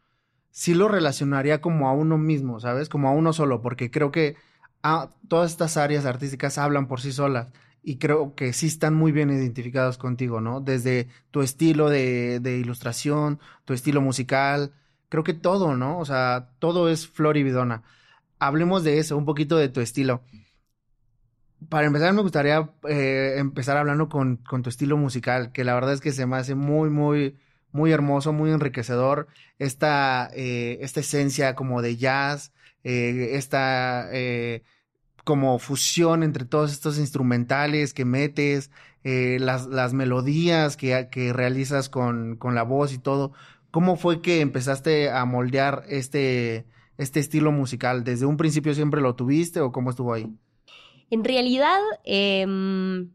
sí lo relacionaría como a uno mismo, ¿sabes? Como a uno solo, porque creo que ah, todas estas áreas artísticas hablan por sí solas y creo que sí están muy bien identificados contigo, ¿no? Desde tu estilo de, de ilustración, tu estilo musical, creo que todo, ¿no? O sea, todo es flor y bidona. Hablemos de eso, un poquito de tu estilo. Para empezar, me gustaría eh, empezar hablando con, con tu estilo musical, que la verdad es que se me hace muy, muy, muy hermoso, muy enriquecedor. Esta, eh, esta esencia como de jazz, eh, esta eh, como fusión entre todos estos instrumentales que metes, eh, las, las melodías que, que realizas con, con la voz y todo. ¿Cómo fue que empezaste a moldear este, este estilo musical? ¿Desde un principio siempre lo tuviste o cómo estuvo ahí? En realidad, em,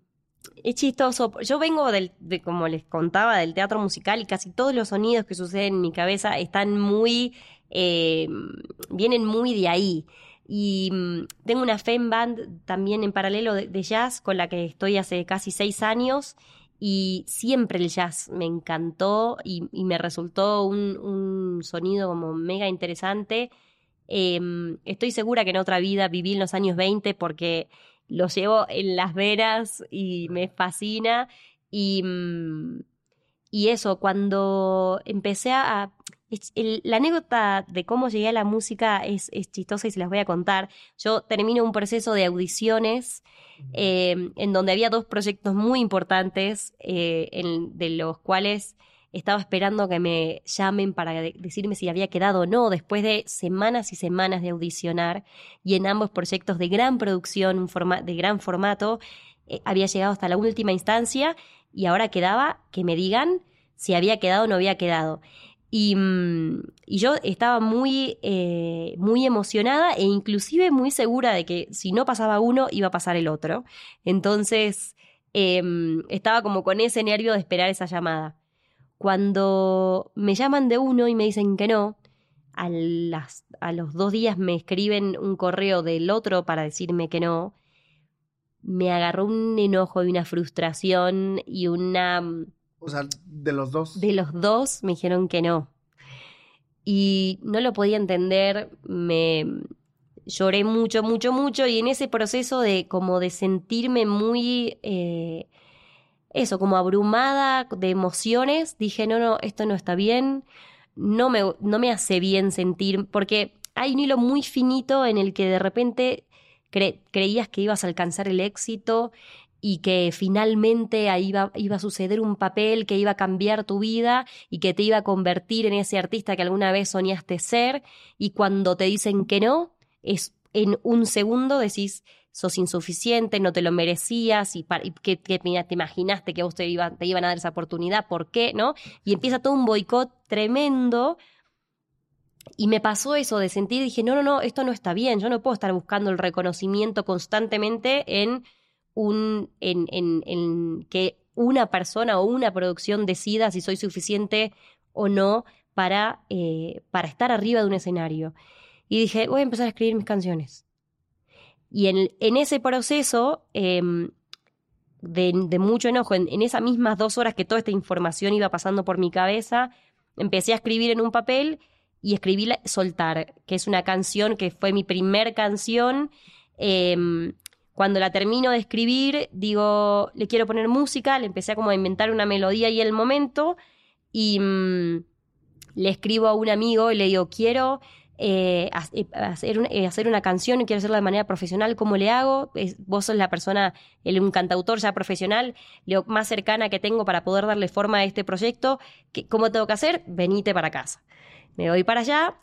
es chistoso. Yo vengo del, de, como les contaba, del teatro musical y casi todos los sonidos que suceden en mi cabeza están muy, em, vienen muy de ahí. Y mm, tengo una fem band también en paralelo de, de jazz con la que estoy hace casi seis años y siempre el jazz me encantó y, y me resultó un, un sonido como mega interesante. Em, estoy segura que en otra vida viví en los años 20 porque lo llevo en las venas y me fascina. Y, mm, y eso, cuando empecé a... es- el- la anécdota de cómo llegué a la música es, es chistosa y se las voy a contar. Yo termino un proceso de audiciones eh, en donde había dos proyectos muy importantes, eh, en- de los cuales estaba esperando que me llamen para de- decirme si había quedado o no, después de semanas y semanas de audicionar, y en ambos proyectos de gran producción, un de gran formato, eh, había llegado hasta la última instancia, y ahora quedaba que me digan si había quedado o no había quedado. Y, mm, y yo estaba muy, eh, muy emocionada e inclusive muy segura de que si no pasaba uno, iba a pasar el otro. Entonces, em, estaba como con ese nervio de esperar esa llamada. Cuando me llaman de uno y me dicen que no, a, las, a los dos días me escriben un correo del otro para decirme que no, me agarró un enojo y una frustración y una... O sea, de los dos. De los dos me dijeron que no. Y no lo podía entender, me lloré mucho, mucho, mucho y en ese proceso de como de sentirme muy... eh, eso, como abrumada de emociones, dije, no, no, esto no está bien, no me, no me hace bien sentir, porque hay un hilo muy finito en el que de repente cre- creías que ibas a alcanzar el éxito y que finalmente ahí iba, iba a suceder un papel que iba a cambiar tu vida y que te iba a convertir en ese artista que alguna vez soñaste ser y cuando te dicen que no, es en un segundo decís, sos insuficiente, no te lo merecías y, que, te imaginaste que a vos te, iba- te iban a dar esa oportunidad, ¿por qué? ¿No? Y empieza todo un boicot tremendo. Y me pasó eso de sentir, dije, no, no, no, esto no está bien, yo no puedo estar buscando el reconocimiento constantemente en un, en, en, en que una persona o una producción decida si soy suficiente o no para, eh, para estar arriba de un escenario. Y dije, voy a empezar a escribir mis canciones. Y en, en ese proceso em, de, mucho enojo, en, esas mismas dos horas que toda esta información iba pasando por mi cabeza, empecé a escribir en un papel y escribí la- Soltar, que es una canción que fue mi primer canción. Em, cuando la termino de escribir, digo, le quiero poner música, le empecé a como a inventar una melodía y el momento, y mm, le escribo a un amigo y le digo, quiero eh, eh, hacer, eh, hacer una canción y quiero hacerla de manera profesional, ¿cómo le hago? Vos sos la persona, el, un cantautor ya profesional, digo, más cercana que tengo para poder darle forma a este proyecto. ¿Qué- ¿Cómo tengo que hacer? Venite para casa. Me voy para allá,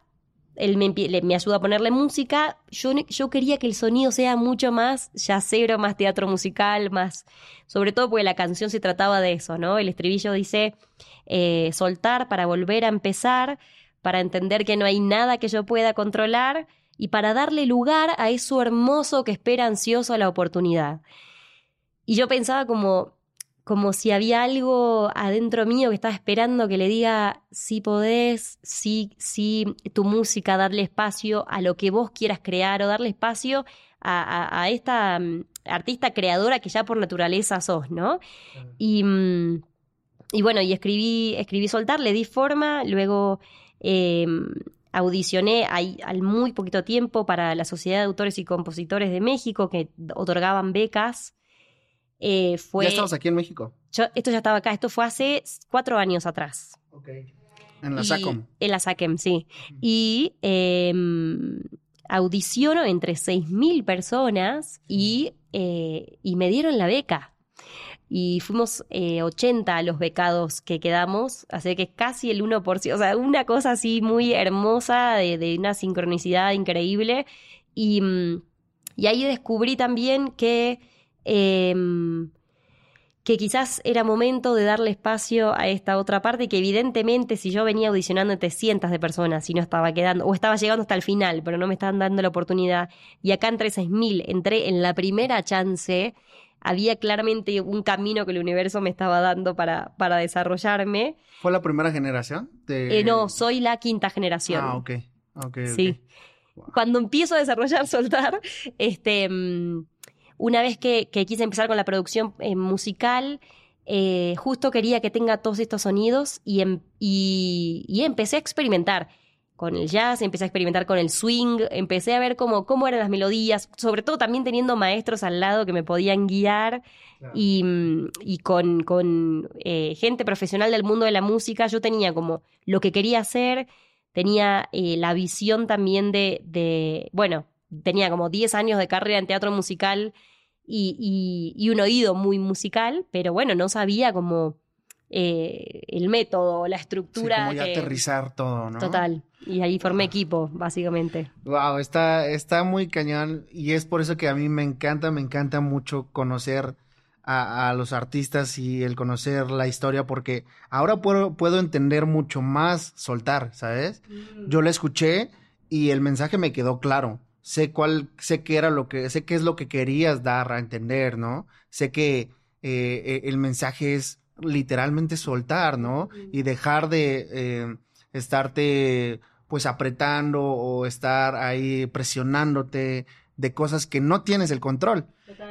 él me, ayuda a ponerle música. Yo, yo quería que el sonido sea mucho más yacero, más teatro musical, más. Sobre todo porque la canción se trataba de eso, ¿no? El estribillo dice eh, soltar para volver a empezar, para entender que no hay nada que yo pueda controlar y para darle lugar a eso hermoso que espera ansioso a la oportunidad. Y yo pensaba como, como si había algo adentro mío que estaba esperando que le diga si podés, si, si tu música, darle espacio a lo que vos quieras crear o darle espacio a, a- a esta mm, artista creadora que ya por naturaleza sos, ¿no? Y, mm, y bueno, y escribí, escribí Soltar, le di forma, luego eh, audicioné ahí al muy poquito tiempo para la Sociedad de Autores y Compositores de México que otorgaban becas. Eh, fue, Ya estamos aquí en México. yo- esto ya estaba acá, esto fue hace cuatro años atrás. En la Y- SACOM. En la SACEM, sí. Y eh, audiciono entre 6.000 personas y, eh, y me dieron la beca. Y fuimos eh, 80 los becados que quedamos, así que casi el 1%, o sea, una cosa así muy hermosa, de, de una sincronicidad increíble. Y, mm, y ahí descubrí también que em, que quizás era momento de darle espacio a esta otra parte que evidentemente si yo venía audicionando entre cientos de personas y no estaba quedando, o estaba llegando hasta el final, pero no me estaban dando la oportunidad, y acá entre 6.000 entré en la primera chance, había claramente un camino que el universo me estaba dando para, para desarrollarme. ¿Fue la primera generación? De... Eh, no, soy la quinta generación. Ah, ok. Sí. Cuando empiezo a desarrollar Soltar, este, mm, una vez que, que quise empezar con la producción eh, musical, eh, justo quería que tenga todos estos sonidos y, em- y, y empecé a experimentar con el jazz, empecé a experimentar con el swing, empecé a ver cómo, cómo eran las melodías, sobre todo también teniendo maestros al lado que me podían guiar y, mm, y con, con eh, gente profesional del mundo de la música, yo tenía como lo que quería hacer, tenía eh, la visión también de, de, bueno, tenía como 10 años de carrera en teatro musical y, y- y un oído muy musical, pero bueno, no sabía como eh, el método, la Sí, estructura. como ya que- aterrizar todo, ¿no? Total. Y ahí formé equipo, básicamente. Wow, está, está muy cañón y es por eso que a mí me encanta, me encanta mucho conocer a, a los artistas y el conocer la historia porque ahora puedo, puedo entender mucho más soltar, ¿sabes? Yo la escuché y el mensaje me quedó claro. Sé cuál, sé qué era lo que, sé qué es lo que querías dar a entender, ¿no? Sé que eh, eh, el mensaje es literalmente soltar, ¿no? Y dejar de eh, estarte pues apretando o estar ahí presionándote de cosas que no tienes el control.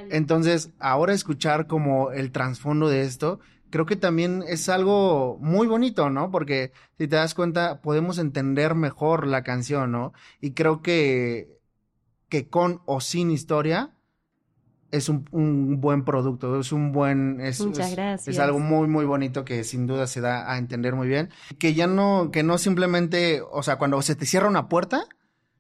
Entonces, ahora escuchar como el trasfondo de esto, creo que también es algo muy bonito, ¿no? Porque si te das cuenta, podemos entender mejor la canción, ¿no? Y creo que, que con o sin historia es un, un buen producto, es un buen... Es, Muchas gracias. Es algo muy, muy bonito que sin duda se da a entender muy bien. Que ya no, que no simplemente, o sea, cuando se te cierra una puerta,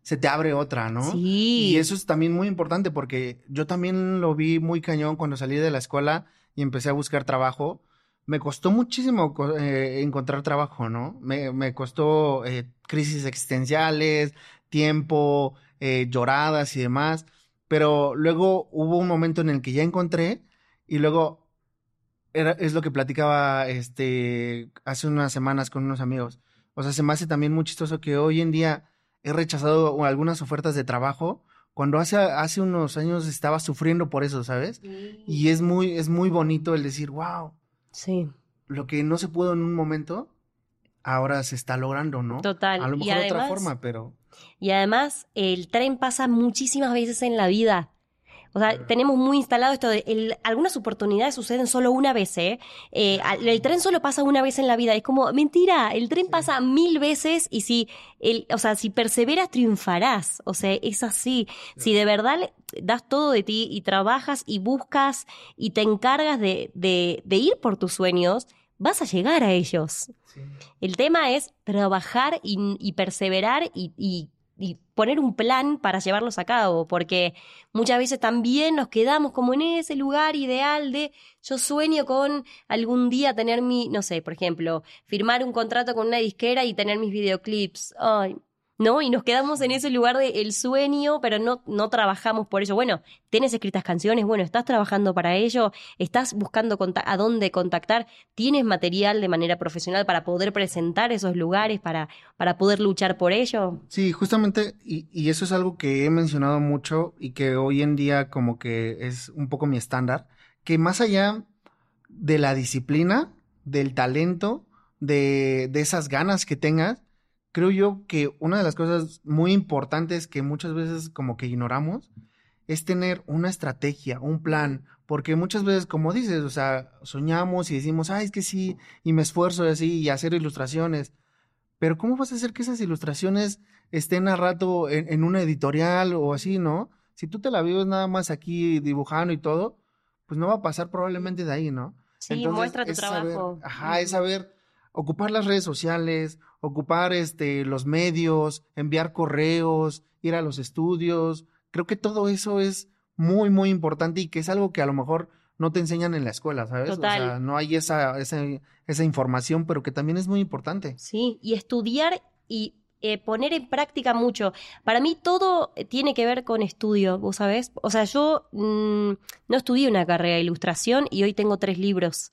se te abre otra, ¿no? Sí. Y eso es también muy importante porque yo también lo vi muy cañón cuando salí de la escuela y empecé a buscar trabajo. Me costó muchísimo eh, encontrar trabajo, ¿no? Me, me costó eh, crisis existenciales, tiempo, eh, lloradas y demás. Pero luego hubo un momento en el que ya encontré y luego era, es lo que platicaba este hace unas semanas con unos amigos. O sea, se me hace también muy chistoso que hoy en día he rechazado algunas ofertas de trabajo cuando hace, hace unos años estaba sufriendo por eso, ¿sabes? Y es muy, es muy bonito el decir, wow, Sí. lo que no se pudo en un momento, ahora se está logrando, ¿no? Total. A lo Y mejor de otra forma, pero Y además, el tren pasa muchísimas veces en la vida. O sea, tenemos muy instalado esto de el- algunas oportunidades suceden solo una vez, ¿eh? Eh, El tren solo pasa una vez en la vida. Es como, mentira, el tren pasa mil veces y si, el, o sea, si perseveras, triunfarás. O sea, es así. Si de verdad das todo de ti y trabajas y buscas y te encargas de, de, de ir por tus sueños, vas a llegar a ellos. El tema es trabajar y, y perseverar y, y- y poner un plan para llevarlos a cabo, porque muchas veces también nos quedamos como en ese lugar ideal de yo sueño con algún día tener mi, no sé, por ejemplo, firmar un contrato con una disquera y tener mis videoclips. Ay, ¿no? Y nos quedamos en ese lugar de el sueño, pero no, no trabajamos por ello. Bueno, tienes escritas canciones, bueno, estás trabajando para ello, estás buscando a dónde contactar, tienes material de manera profesional para poder presentar esos lugares, para, para poder luchar por ello. Sí, justamente, y, y eso es algo que he mencionado mucho y que hoy en día como que es un poco mi estándar, que más allá de la disciplina, del talento, de, de esas ganas que tengas, creo yo que una de las cosas muy importantes que muchas veces como que ignoramos es tener una estrategia, un plan, porque muchas veces, como dices, o sea, soñamos y decimos, ay, es que sí, y me esfuerzo y así, y hacer ilustraciones, pero ¿cómo vas a hacer que esas ilustraciones estén a rato en, en una editorial o así, ¿no? Si tú te la vives nada más aquí dibujando y todo, pues no va a pasar probablemente de ahí, ¿no? Sí, muestra tu es saber- trabajo. ajá, es saber ocupar las redes sociales, ocupar este los medios, enviar correos, ir a los estudios. Creo que todo eso es muy, muy importante y que es algo que a lo mejor no te enseñan en la escuela, ¿sabes? Total. O sea, no hay esa, esa, esa información, pero que también es muy importante. Sí, y estudiar y eh, poner en práctica mucho. Para mí todo tiene que ver con estudio, ¿vos sabés? O sea, yo mm, no estudié una carrera de ilustración y hoy tengo tres libros.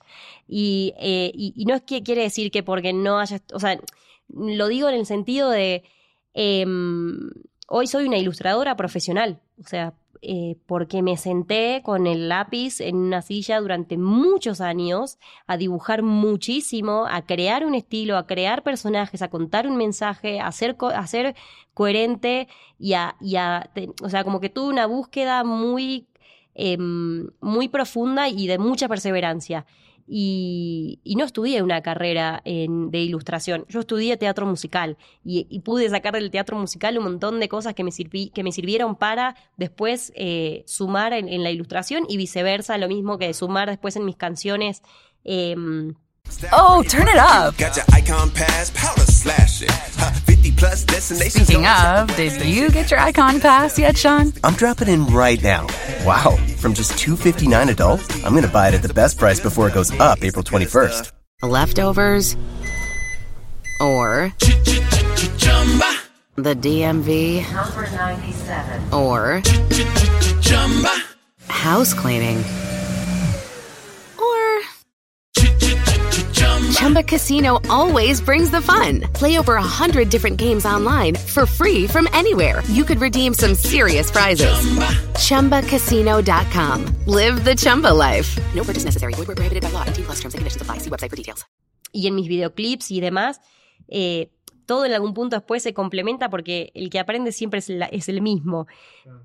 Y, eh, y no es que quiere decir que porque no haya, o sea, lo digo en el sentido de, em, hoy soy una ilustradora profesional, o sea, eh, porque me senté con el lápiz en una silla durante muchos años a dibujar muchísimo, a crear un estilo, a crear personajes, a contar un mensaje, a ser, coherente y a, y a o sea, como que tuve una búsqueda muy, em, muy profunda y de mucha perseverancia. Y, y no estudié una carrera en- de ilustración, yo estudié teatro musical y, y pude sacar del teatro musical un montón de cosas que me, sirvi- que me sirvieron para después eh, sumar en, en la ilustración y viceversa, lo mismo que sumar después en mis canciones. em, Oh, turn it up. Got your icon pass, powder slashing. Huh, 50 plus destinations. Speaking on- of, did you get your icon pass yet, Sean? I'm dropping in right now. Wow, from just 259 adult, I'm going to buy it at the best price before it goes up April 21st. Leftovers or the DMV Number 97. or house cleaning Chumba Casino always brings the fun. Play over a hundred different games online for free from anywhere. You could redeem some serious prizes. ChumbaCasino.com. Live the Chumba life. No purchase necessary. Void prohibited by law. 18 plus terms and conditions apply. See website for details. y en mis videoclips y demás, eh, todo en algún punto después se complementa porque el que aprende siempre es, la- es el mismo.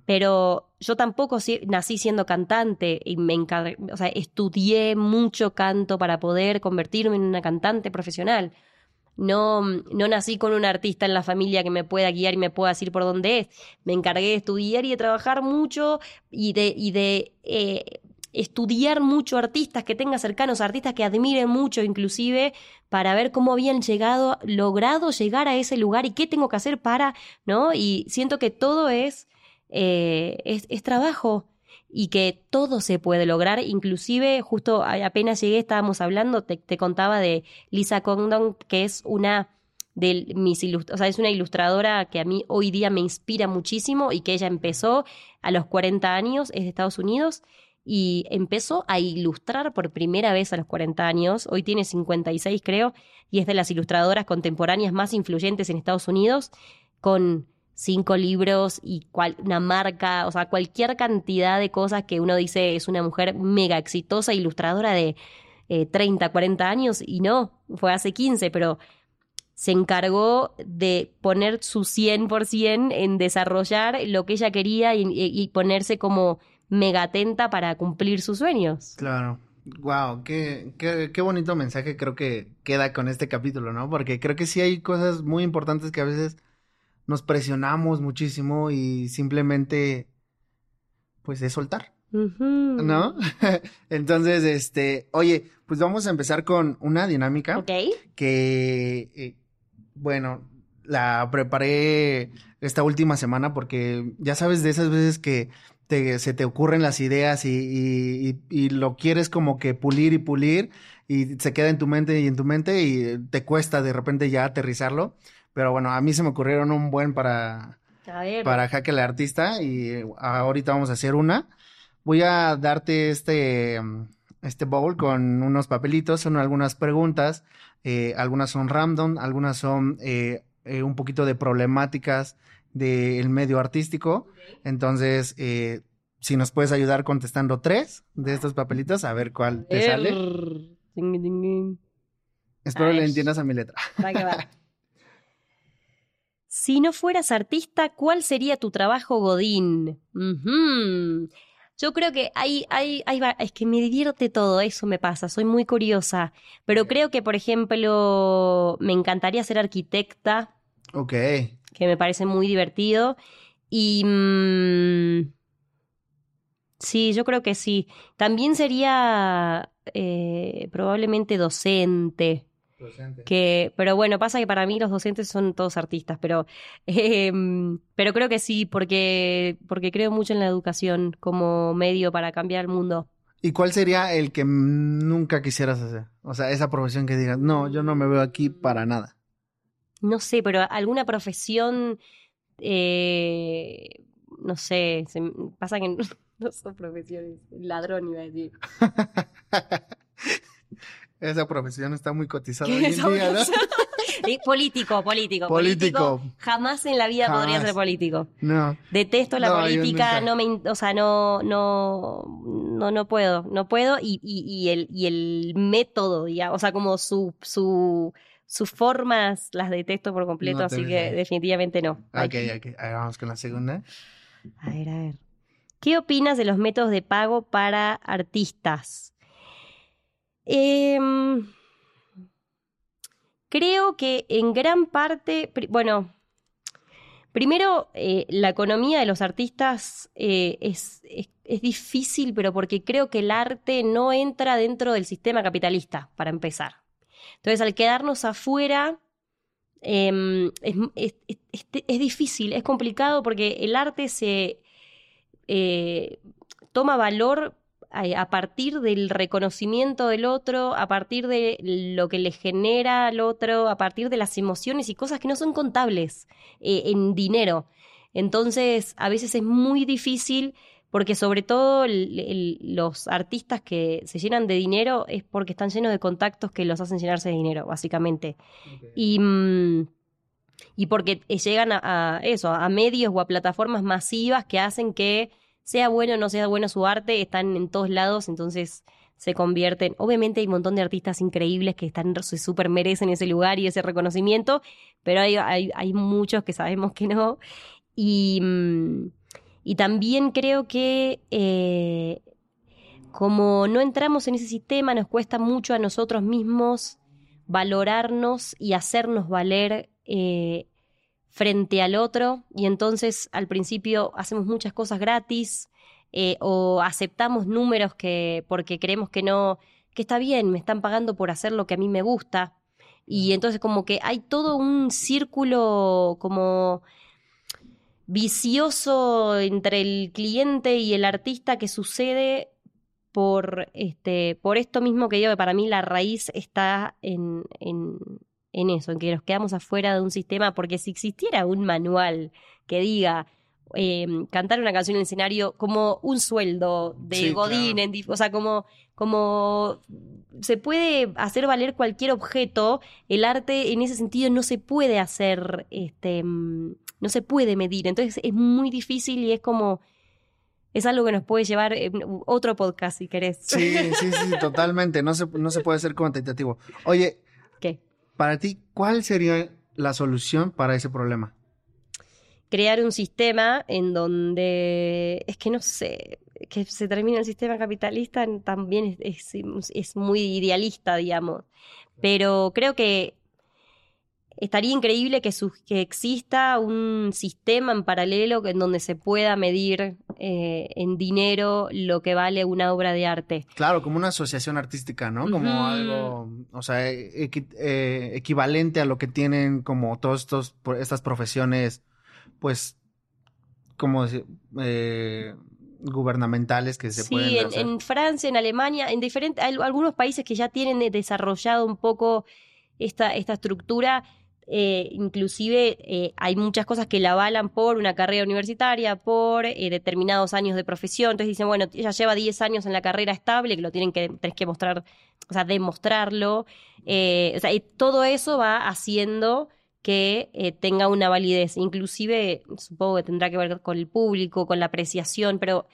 Pero yo tampoco nací siendo cantante y me o sea, estudié mucho canto para poder convertirme en una cantante profesional. No, no nací con un artista en la familia que me pueda guiar y me pueda decir por dónde es. Me encargué de estudiar y de trabajar mucho y de, y de eh, estudiar mucho artistas que tenga cercanos, artistas que admire mucho inclusive, para ver cómo habían llegado, logrado llegar a ese lugar y qué tengo que hacer para, ¿no? Y siento que todo es, eh, es, es trabajo y que todo se puede lograr, inclusive justo apenas llegué, estábamos hablando, te, te contaba de Lisa Condon, que es una de mis ilust- o sea, es una ilustradora que a mí hoy día me inspira muchísimo y que ella empezó a los 40 años, es de Estados Unidos, y empezó a ilustrar por primera vez a los 40 años, hoy tiene 56 creo, y es de las ilustradoras contemporáneas más influyentes en Estados Unidos, con cinco libros y cual- una marca, o sea, cualquier cantidad de cosas que uno dice es una mujer mega exitosa, ilustradora de eh, 30, 40 años, y no, fue hace 15, pero se encargó de poner su 100% en desarrollar lo que ella quería y, y- ponerse como mega atenta para cumplir sus sueños. Claro. Wow, qué, qué, qué bonito mensaje creo que queda con este capítulo, ¿no? Porque creo que sí hay cosas muy importantes que a veces nos presionamos muchísimo y simplemente, pues, es soltar. ¿No? Entonces, este, oye, pues vamos a empezar con una dinámica. Ok. Que, eh, bueno, la preparé esta última semana porque ya sabes de esas veces que te, se te ocurren las ideas y, y, y, lo quieres como que pulir y pulir y se queda en tu mente y en tu mente y te cuesta de repente ya aterrizarlo. Pero bueno, a mí se me ocurrieron un buen para, para Jaque el Artista y ahorita vamos a hacer una. Voy a darte este, este bowl con unos papelitos, son algunas preguntas, eh, algunas son random, algunas son eh, eh, un poquito de problemáticas del medio artístico. Entonces, si nos puedes ayudar contestando tres de estos papelitos, a ver cuál te sale. Espero le entiendas a mi letra. Va que va. Si no fueras artista, ¿cuál sería tu trabajo Godín? Yo creo que hay, hay, hay, es que me divierte todo, eso me pasa, soy muy curiosa. Pero creo que, por ejemplo, me encantaría ser arquitecta, Ok. que me parece muy divertido. Y mm, sí, yo creo que sí. También sería eh, probablemente docente. Que, pero bueno, pasa que para mí los docentes son todos artistas, pero, em, pero creo que sí, porque, porque creo mucho en la educación como medio para cambiar el mundo. ¿Y cuál sería el que nunca quisieras hacer? O sea, esa profesión que digas, no, yo no me veo aquí para nada. No sé, pero alguna profesión, eh, no sé, se pasa que no, no son profesiones, ladrón iba a decir. Esa profesión está muy cotizada hoy ¿Qué en día, ¿no? Político, político, Político. Jamás en la vida podría ser político. No. Detesto la No, política, no me, o sea, no, no, no, no puedo, no puedo y, y, y el, y el método, digamos, o sea, como su, su, sus formas las detesto por completo, No así ves que definitivamente no. Ok, ok. A ver, vamos con la segunda. A ver, a ver. ¿Qué opinas de los métodos de pago para artistas? Em, creo que en gran parte, bueno, primero, eh, la economía de los artistas eh, es, es- difícil, pero porque creo que el arte no entra dentro del sistema capitalista, para empezar. Entonces, al quedarnos afuera, em, es, es- es- es- es difícil, es complicado porque el arte se eh, toma valor a, a partir del reconocimiento del otro, a partir de lo que le genera al otro, a partir de las emociones y cosas que no son contables eh, en dinero. Entonces, a veces es muy difícil porque sobre todo el- el- los artistas que se llenan de dinero es porque están llenos de contactos que los hacen llenarse de dinero, básicamente. Y, mm, y porque eh, llegan a, a eso, a medios o a plataformas masivas que hacen que sea bueno o no sea bueno su arte, están en todos lados, entonces se convierten. Obviamente hay un montón de artistas increíbles que están se súper merecen ese lugar y ese reconocimiento, pero hay, hay, hay muchos que sabemos que no. Y, mm, y también creo que eh, como no entramos en ese sistema, nos cuesta mucho a nosotros mismos valorarnos y hacernos valer eh, frente al otro. Y entonces al principio hacemos muchas cosas gratis eh, o aceptamos números que porque creemos que no, que está bien, me están pagando por hacer lo que a mí me gusta. Y entonces como que hay todo un círculo como vicioso entre el cliente y el artista que sucede por este por esto mismo que digo que para mí la raíz está en, en, en eso, en que nos quedamos afuera de un sistema, porque si existiera un manual que diga eh, cantar una canción en el escenario como un sueldo de Sí, Godín, claro. en o sea, como, como se puede hacer valer cualquier objeto, el arte en ese sentido no se puede hacer, este, mm, no se puede medir, entonces es muy difícil y es como, es algo que nos puede llevar eh, otro podcast si querés. Sí, sí, sí, totalmente. No se, no se puede ser cuantitativo. Oye, ¿Qué? Para ti, ¿cuál sería la solución para ese problema? crear un sistema en donde es que no sé, que se termine el sistema capitalista también es, muy idealista, digamos. Pero creo que estaría increíble que, que exista un sistema en paralelo en donde se pueda medir eh, en dinero lo que vale una obra de arte. Claro, como una asociación artística, ¿no? Como algo, o sea, eh, equivalente a lo que tienen como todas estos, estas profesiones, pues, como eh, gubernamentales que se pueden Sí, en, en, Francia, en Alemania, en diferentes, algunos países que ya tienen desarrollado un poco esta, esta estructura, eh, inclusive eh, hay muchas cosas que la avalan por una carrera universitaria, por eh, determinados años de profesión. Entonces dicen, bueno, ella lleva 10 años en la carrera estable, que lo tienen que, tenés que mostrar, o sea, demostrarlo. o sea, todo eso va haciendo que tenga una validez. Inclusive, supongo que tendrá que ver con el público, con la apreciación, pero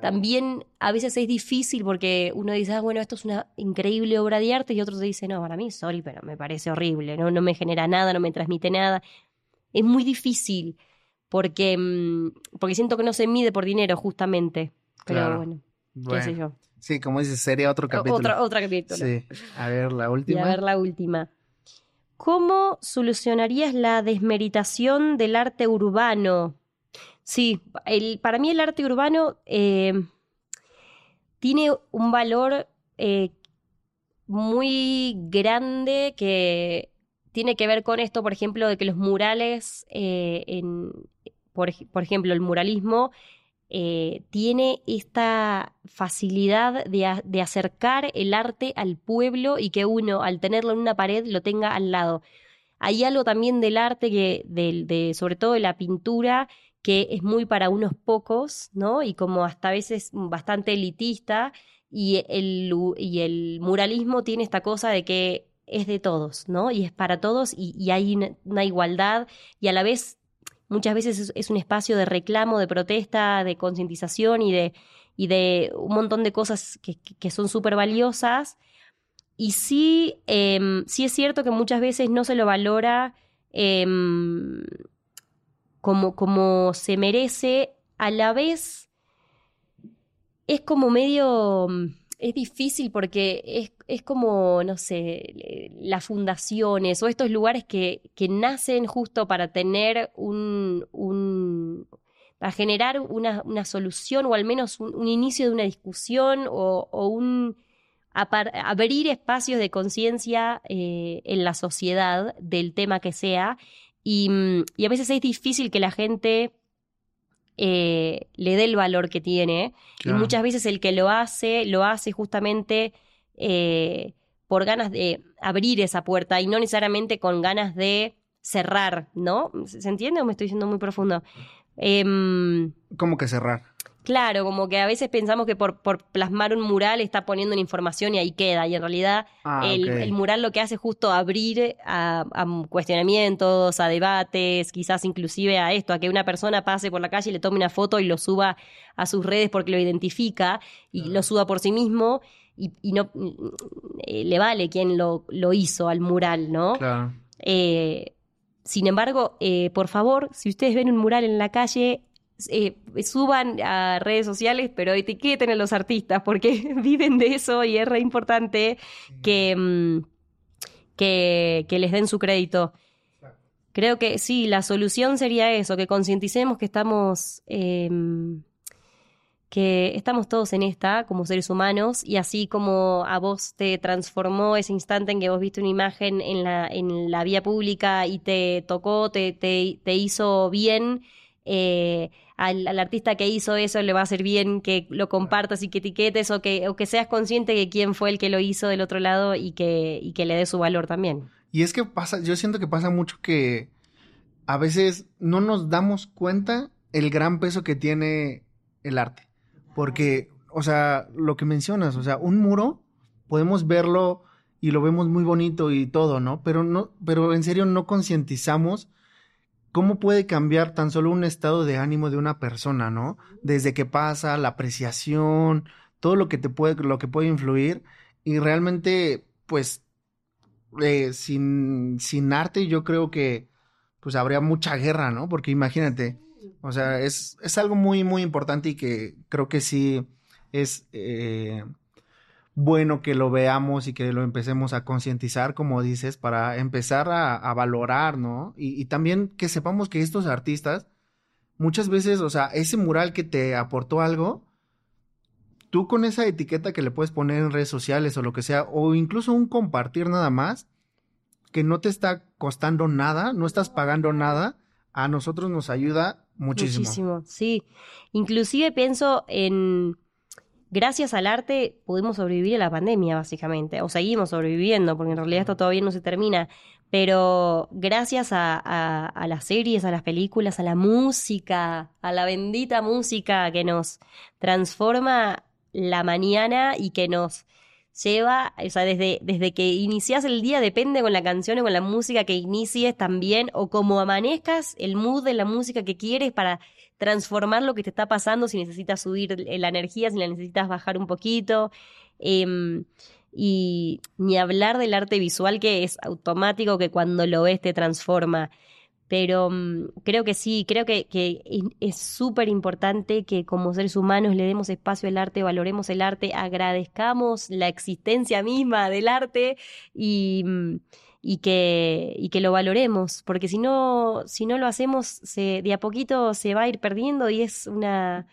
también a veces es difícil porque uno dice, ah, bueno, esto es una increíble obra de arte y otro te dice, no, para mí, sorry, pero me parece horrible, no, no me genera nada, no me transmite nada. Es muy difícil porque, mm, porque siento que no se mide por dinero justamente. Pero bueno, qué sé yo. Sí, como dices, sería otro capítulo. Otra, otra capítulo. Sí. A ver, la última. Y a ver, la última. ¿Cómo solucionarías la desmeritación del arte urbano? Sí, el, para mí el arte urbano eh, tiene un valor eh, muy grande que tiene que ver con esto, por ejemplo, de que los murales, eh, en, por, ejemplo, el muralismo, tiene esta facilidad de, de, acercar el arte al pueblo y que uno, al tenerlo en una pared, lo tenga al lado. Hay algo también del arte, que, de, sobre todo de la pintura, que es muy para unos pocos, ¿no? Y como hasta a veces bastante elitista, y el, y el muralismo tiene esta cosa de que es de todos, ¿no? Y es para todos y, hay una, igualdad y a la vez muchas veces es, un espacio de reclamo, de protesta, de concientización y de, y de un montón de cosas que, que son súper valiosas. Y sí, em, sí es cierto que muchas veces no se lo valora em, como, como se merece, a la vez es como medio, mm, es difícil porque es, es como, no sé, las fundaciones o estos lugares que, que nacen justo para tener un, un para generar una, una, solución o al menos un, inicio de una discusión o, un abrir espacios de conciencia eh, en la sociedad del tema que sea Mm, y, a veces es difícil que la gente eh, le dé el valor que tiene. Y muchas veces el que lo hace, lo hace justamente eh, por ganas de abrir esa puerta y no necesariamente con ganas de cerrar, ¿no? ¿Se entiende o me estoy diciendo muy profundo? Em, ¿Cómo que cerrar? Claro, como que a veces pensamos que por, por plasmar un mural está poniendo una información y ahí queda. Y en realidad ah, el, mural lo que hace es justo abrir a, cuestionamientos, a debates, quizás inclusive a esto, a que una persona pase por la calle y le tome una foto y lo suba a sus redes porque lo identifica y lo suba por sí mismo. Y, no eh, le vale quien lo, lo, hizo al mural, ¿no? Claro. Eh, sin embargo, eh, por favor, si ustedes ven un mural en la calle, eh, suban a redes sociales, pero etiqueten a los artistas, porque viven de eso y es re importante que, mm, que, que les den su crédito. Creo que sí, la solución sería eso, que concienticemos que estamos, em, que estamos todos en esta como seres humanos y así como a vos te transformó ese instante en que vos viste una imagen en la, en la vía pública y te tocó, te, te, te hizo bien, eh, al, artista que hizo eso le va a hacer bien que lo compartas y que etiquetes o que, o que seas consciente de quién fue el que lo hizo del otro lado y que, y que le dé su valor también. Y es que pasa, yo siento que pasa mucho que a veces no nos damos cuenta el gran peso que tiene el arte. Porque, o sea, lo que mencionas, o sea, un muro podemos verlo y lo vemos muy bonito y todo, ¿no? Pero no, pero en serio no concientizamos cómo puede cambiar tan solo un estado de ánimo de una persona, ¿no? Desde que pasa, la apreciación, todo lo que te puede, lo que puede influir. Y realmente, pues, eh, sin, sin arte yo creo que pues habría mucha guerra, ¿no? Porque imagínate, O sea, es, es algo muy, muy importante y que creo que sí es eh, bueno que lo veamos y que lo empecemos a concientizar, como dices, para empezar a, valorar, ¿no? Y, y también que sepamos que estos artistas, muchas veces, o sea, ese mural que te aportó algo, tú con esa etiqueta que le puedes poner en redes sociales o lo que sea, o incluso un compartir nada más, que no te está costando nada, no estás pagando nada, a nosotros nos ayuda muchísimo. Muchísimo, sí. Inclusive pienso en, gracias al arte pudimos sobrevivir a la pandemia, básicamente, o seguimos sobreviviendo, porque en realidad esto todavía no se termina, pero gracias a, a, a las series, a las películas, a la música, a la bendita música que nos transforma la mañana y que nos lleva, o sea, desde, desde que inicias el día, depende con la canción o con la música que inicies también, o como amanezcas, el mood de la música que quieres para transformar lo que te está pasando, si necesitas subir la energía, si la necesitas bajar un poquito. Eh, y ni hablar del arte visual que es automático, que cuando lo ves te transforma. Pero um, creo que sí, creo que, que es súper importante que como seres humanos le demos espacio al arte, valoremos el arte, agradezcamos la existencia misma del arte y, mm, y, que, y que lo valoremos, porque si no, si no lo hacemos, se, de a poquito se va a ir perdiendo y es una,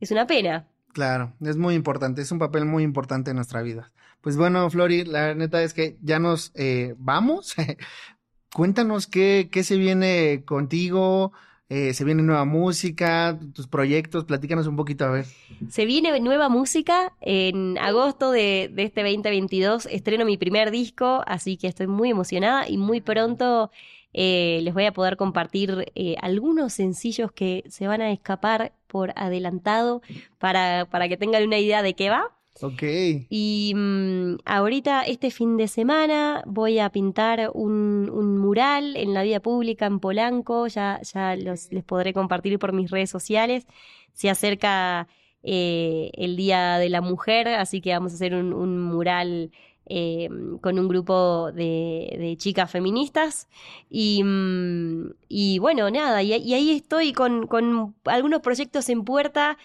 es una pena. Claro, es muy importante, es un papel muy importante en nuestra vida. Pues bueno, Flori, la neta es que ya nos eh, vamos. Cuéntanos qué, qué se viene contigo, eh, se viene nueva música, tus proyectos, platícanos un poquito a ver. Se viene nueva música en agosto de, de este 2022, estreno mi primer disco, así que estoy muy emocionada y muy pronto eh, les voy a poder compartir eh, algunos sencillos que se van a escapar por adelantado para, para que tengan una idea de qué va. Ok. Y mm, ahorita, este fin de semana, voy a pintar un, un mural en la vía pública en Polanco. Ya, ya los, les podré compartir por mis redes sociales. Se acerca eh, el Día de la Mujer, así que vamos a hacer un, mural eh, con un grupo de, de chicas feministas. Y, mm, y bueno, nada, y, y ahí estoy con, con algunos proyectos en puerta.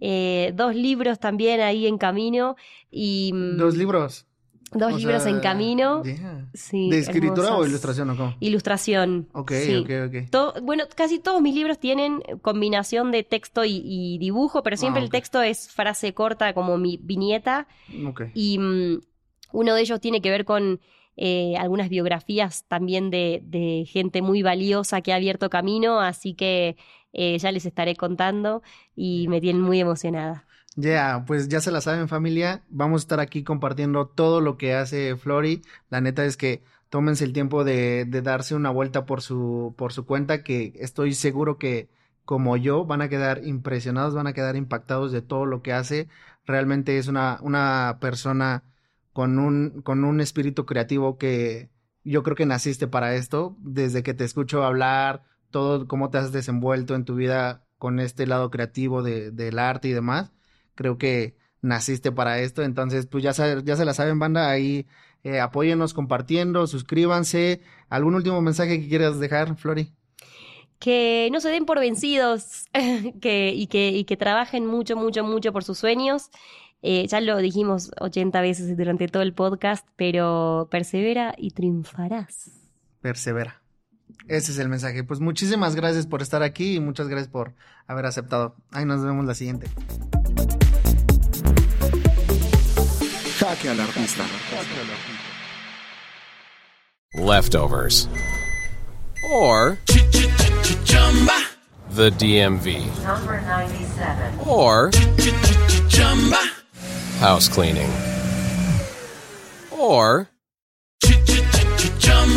Eh, dos libros también ahí en camino y mm, ¿Dos libros? dos O libros sea, en camino yeah. sí, ¿De escritura o ilustración o cómo? ilustración Ok, sí. ok, ok. To- bueno casi todos mis libros tienen combinación de texto y, y dibujo pero siempre Ah, el ok. texto es frase corta como mi viñeta Ok. y mm, uno de ellos tiene que ver con eh, algunas biografías también de, de gente muy valiosa que ha abierto camino, así que eh, ya les estaré contando y me tienen muy emocionada. Ya, pues ya se la saben familia, vamos a estar aquí compartiendo todo lo que hace Flori. La neta es que tómense el tiempo de, de darse una vuelta por su, por su cuenta, que estoy seguro que como yo van a quedar impresionados, van a quedar impactados de todo lo que hace. Realmente es una, una persona con un, con un espíritu creativo que yo creo que naciste para esto. Desde que te escucho hablar, todo cómo te has desenvuelto en tu vida con este lado creativo de, del arte y demás creo que naciste para esto, entonces pues ya, ya se la saben banda, ahí eh, apóyennos compartiendo, suscríbanse, ¿algún último mensaje que quieras dejar, Flori? Que no se den por vencidos que, y, que, y que trabajen mucho, mucho, mucho por sus sueños. Eh, ya lo dijimos 80 veces durante todo el podcast, pero persevera y triunfarás. Persevera. Ese es el mensaje. Pues muchísimas gracias por estar aquí y muchas gracias por haber aceptado. Ahí nos vemos la siguiente. Jaque al artista. leftovers, or the DMV, Number 97. or house cleaning, or